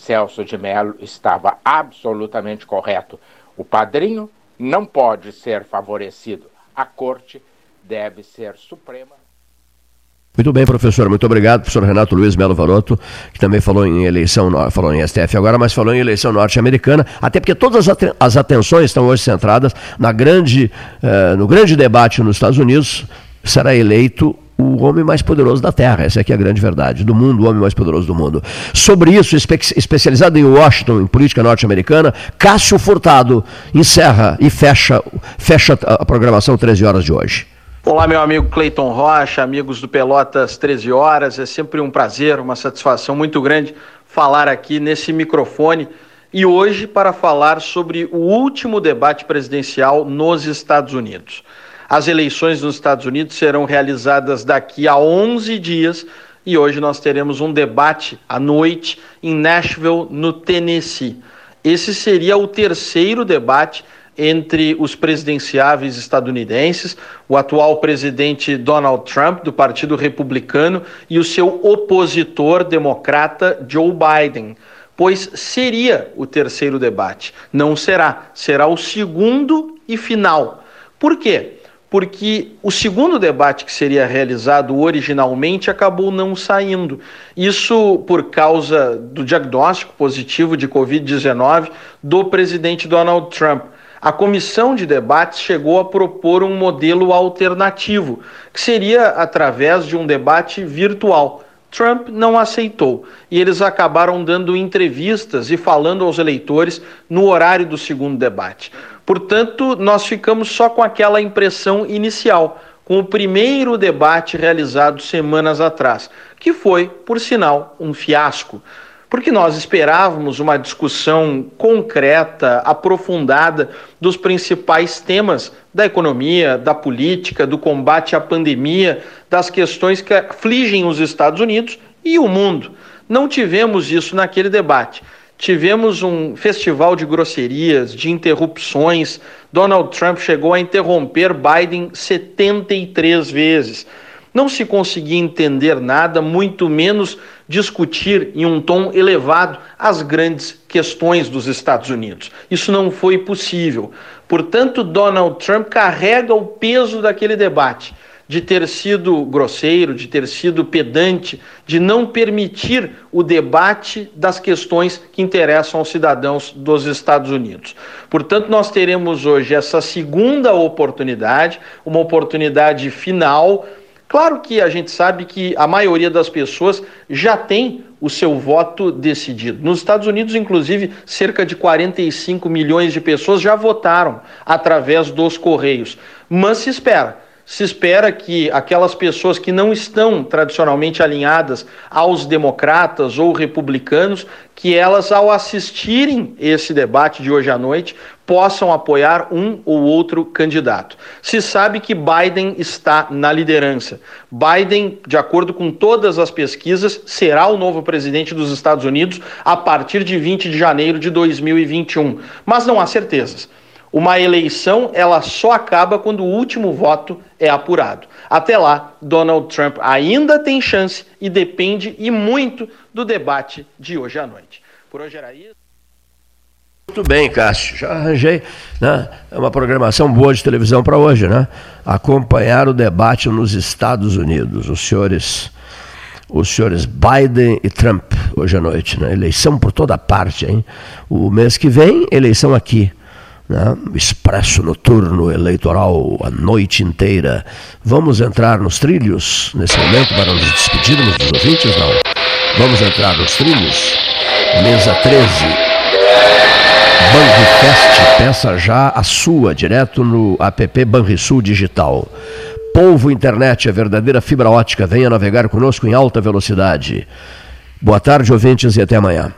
Celso de Mello estava absolutamente correto. O padrinho não pode ser favorecido. A corte deve ser suprema. Muito bem, professor. Muito obrigado, professor Renato Luiz Melo Varoto, que também falou em eleição, falou em STF agora, mas falou em eleição norte-americana, até porque todas as atenções estão hoje centradas na grande, eh, no grande debate nos Estados Unidos. Será eleito o homem mais poderoso da Terra. Essa aqui é a grande verdade. Do mundo, o homem mais poderoso do mundo. Sobre isso, espe especializado em Washington, em política norte-americana, Cássio Furtado encerra e fecha, fecha a programação 13 horas de hoje. Olá, meu amigo Cleiton Rocha, amigos do Pelotas 13 Horas. É sempre um prazer, uma satisfação muito grande falar aqui nesse microfone e hoje para falar sobre o último debate presidencial nos Estados Unidos. As eleições nos Estados Unidos serão realizadas daqui a 11 dias e hoje nós teremos um debate à noite em Nashville, no Tennessee. Esse seria o terceiro debate entre os presidenciáveis estadunidenses, o atual presidente Donald Trump, do Partido Republicano, e o seu opositor democrata Joe Biden. Pois seria o terceiro debate. Não será. Será o segundo e final. Por quê? Porque o segundo debate que seria realizado originalmente acabou não saindo. Isso por causa do diagnóstico positivo de Covid-19 do presidente Donald Trump a comissão de debates chegou a propor um modelo alternativo, que seria através de um debate virtual. Trump não aceitou e eles acabaram dando entrevistas e falando aos eleitores no horário do segundo debate. Portanto, nós ficamos só com aquela impressão inicial, com o primeiro debate realizado semanas atrás, que foi, por sinal, um fiasco porque nós esperávamos uma discussão concreta, aprofundada dos principais temas da economia, da política, do combate à pandemia, das questões que afligem os Estados Unidos e o mundo. Não tivemos isso naquele debate. Tivemos um festival de grosserias, de interrupções. Donald Trump chegou a interromper Biden 73 vezes não se conseguia entender nada, muito menos discutir em um tom elevado as grandes questões dos Estados Unidos. Isso não foi possível. Portanto, Donald Trump carrega o peso daquele debate de ter sido grosseiro, de ter sido pedante, de não permitir o debate das questões que interessam aos cidadãos dos Estados Unidos. Portanto, nós teremos hoje essa segunda oportunidade, uma oportunidade final Claro que a gente sabe que a maioria das pessoas já tem o seu voto decidido. Nos Estados Unidos, inclusive, cerca de 45 milhões de pessoas já votaram através dos Correios. Mas se espera se espera que aquelas pessoas que não estão tradicionalmente alinhadas aos democratas ou republicanos, que elas, ao assistirem esse debate de hoje à noite, possam apoiar um ou outro candidato. Se sabe que Biden está na liderança. Biden, de acordo com todas as pesquisas, será o novo presidente dos Estados Unidos a partir de 20 de janeiro de 2021. Mas não há certezas. Uma eleição ela só acaba quando o último voto é apurado. Até lá, Donald Trump ainda tem chance e depende e muito do debate de hoje à noite. Por hoje era isso. Muito bem, Cássio. Já arranjei né, uma programação boa de televisão para hoje, né? Acompanhar o debate nos Estados Unidos. Os senhores, os senhores Biden e Trump hoje à noite, né? Eleição por toda parte, hein? O mês que vem, eleição aqui né? expresso noturno eleitoral a noite inteira. Vamos entrar nos trilhos nesse momento para nos despedirmos dos ouvintes? Não. Vamos entrar nos trilhos. Mesa 13. Banrifest, peça já a sua, direto no app Banrisul Digital. Polvo Internet, a verdadeira fibra ótica. Venha navegar conosco em alta velocidade. Boa tarde, ouvintes, e até amanhã.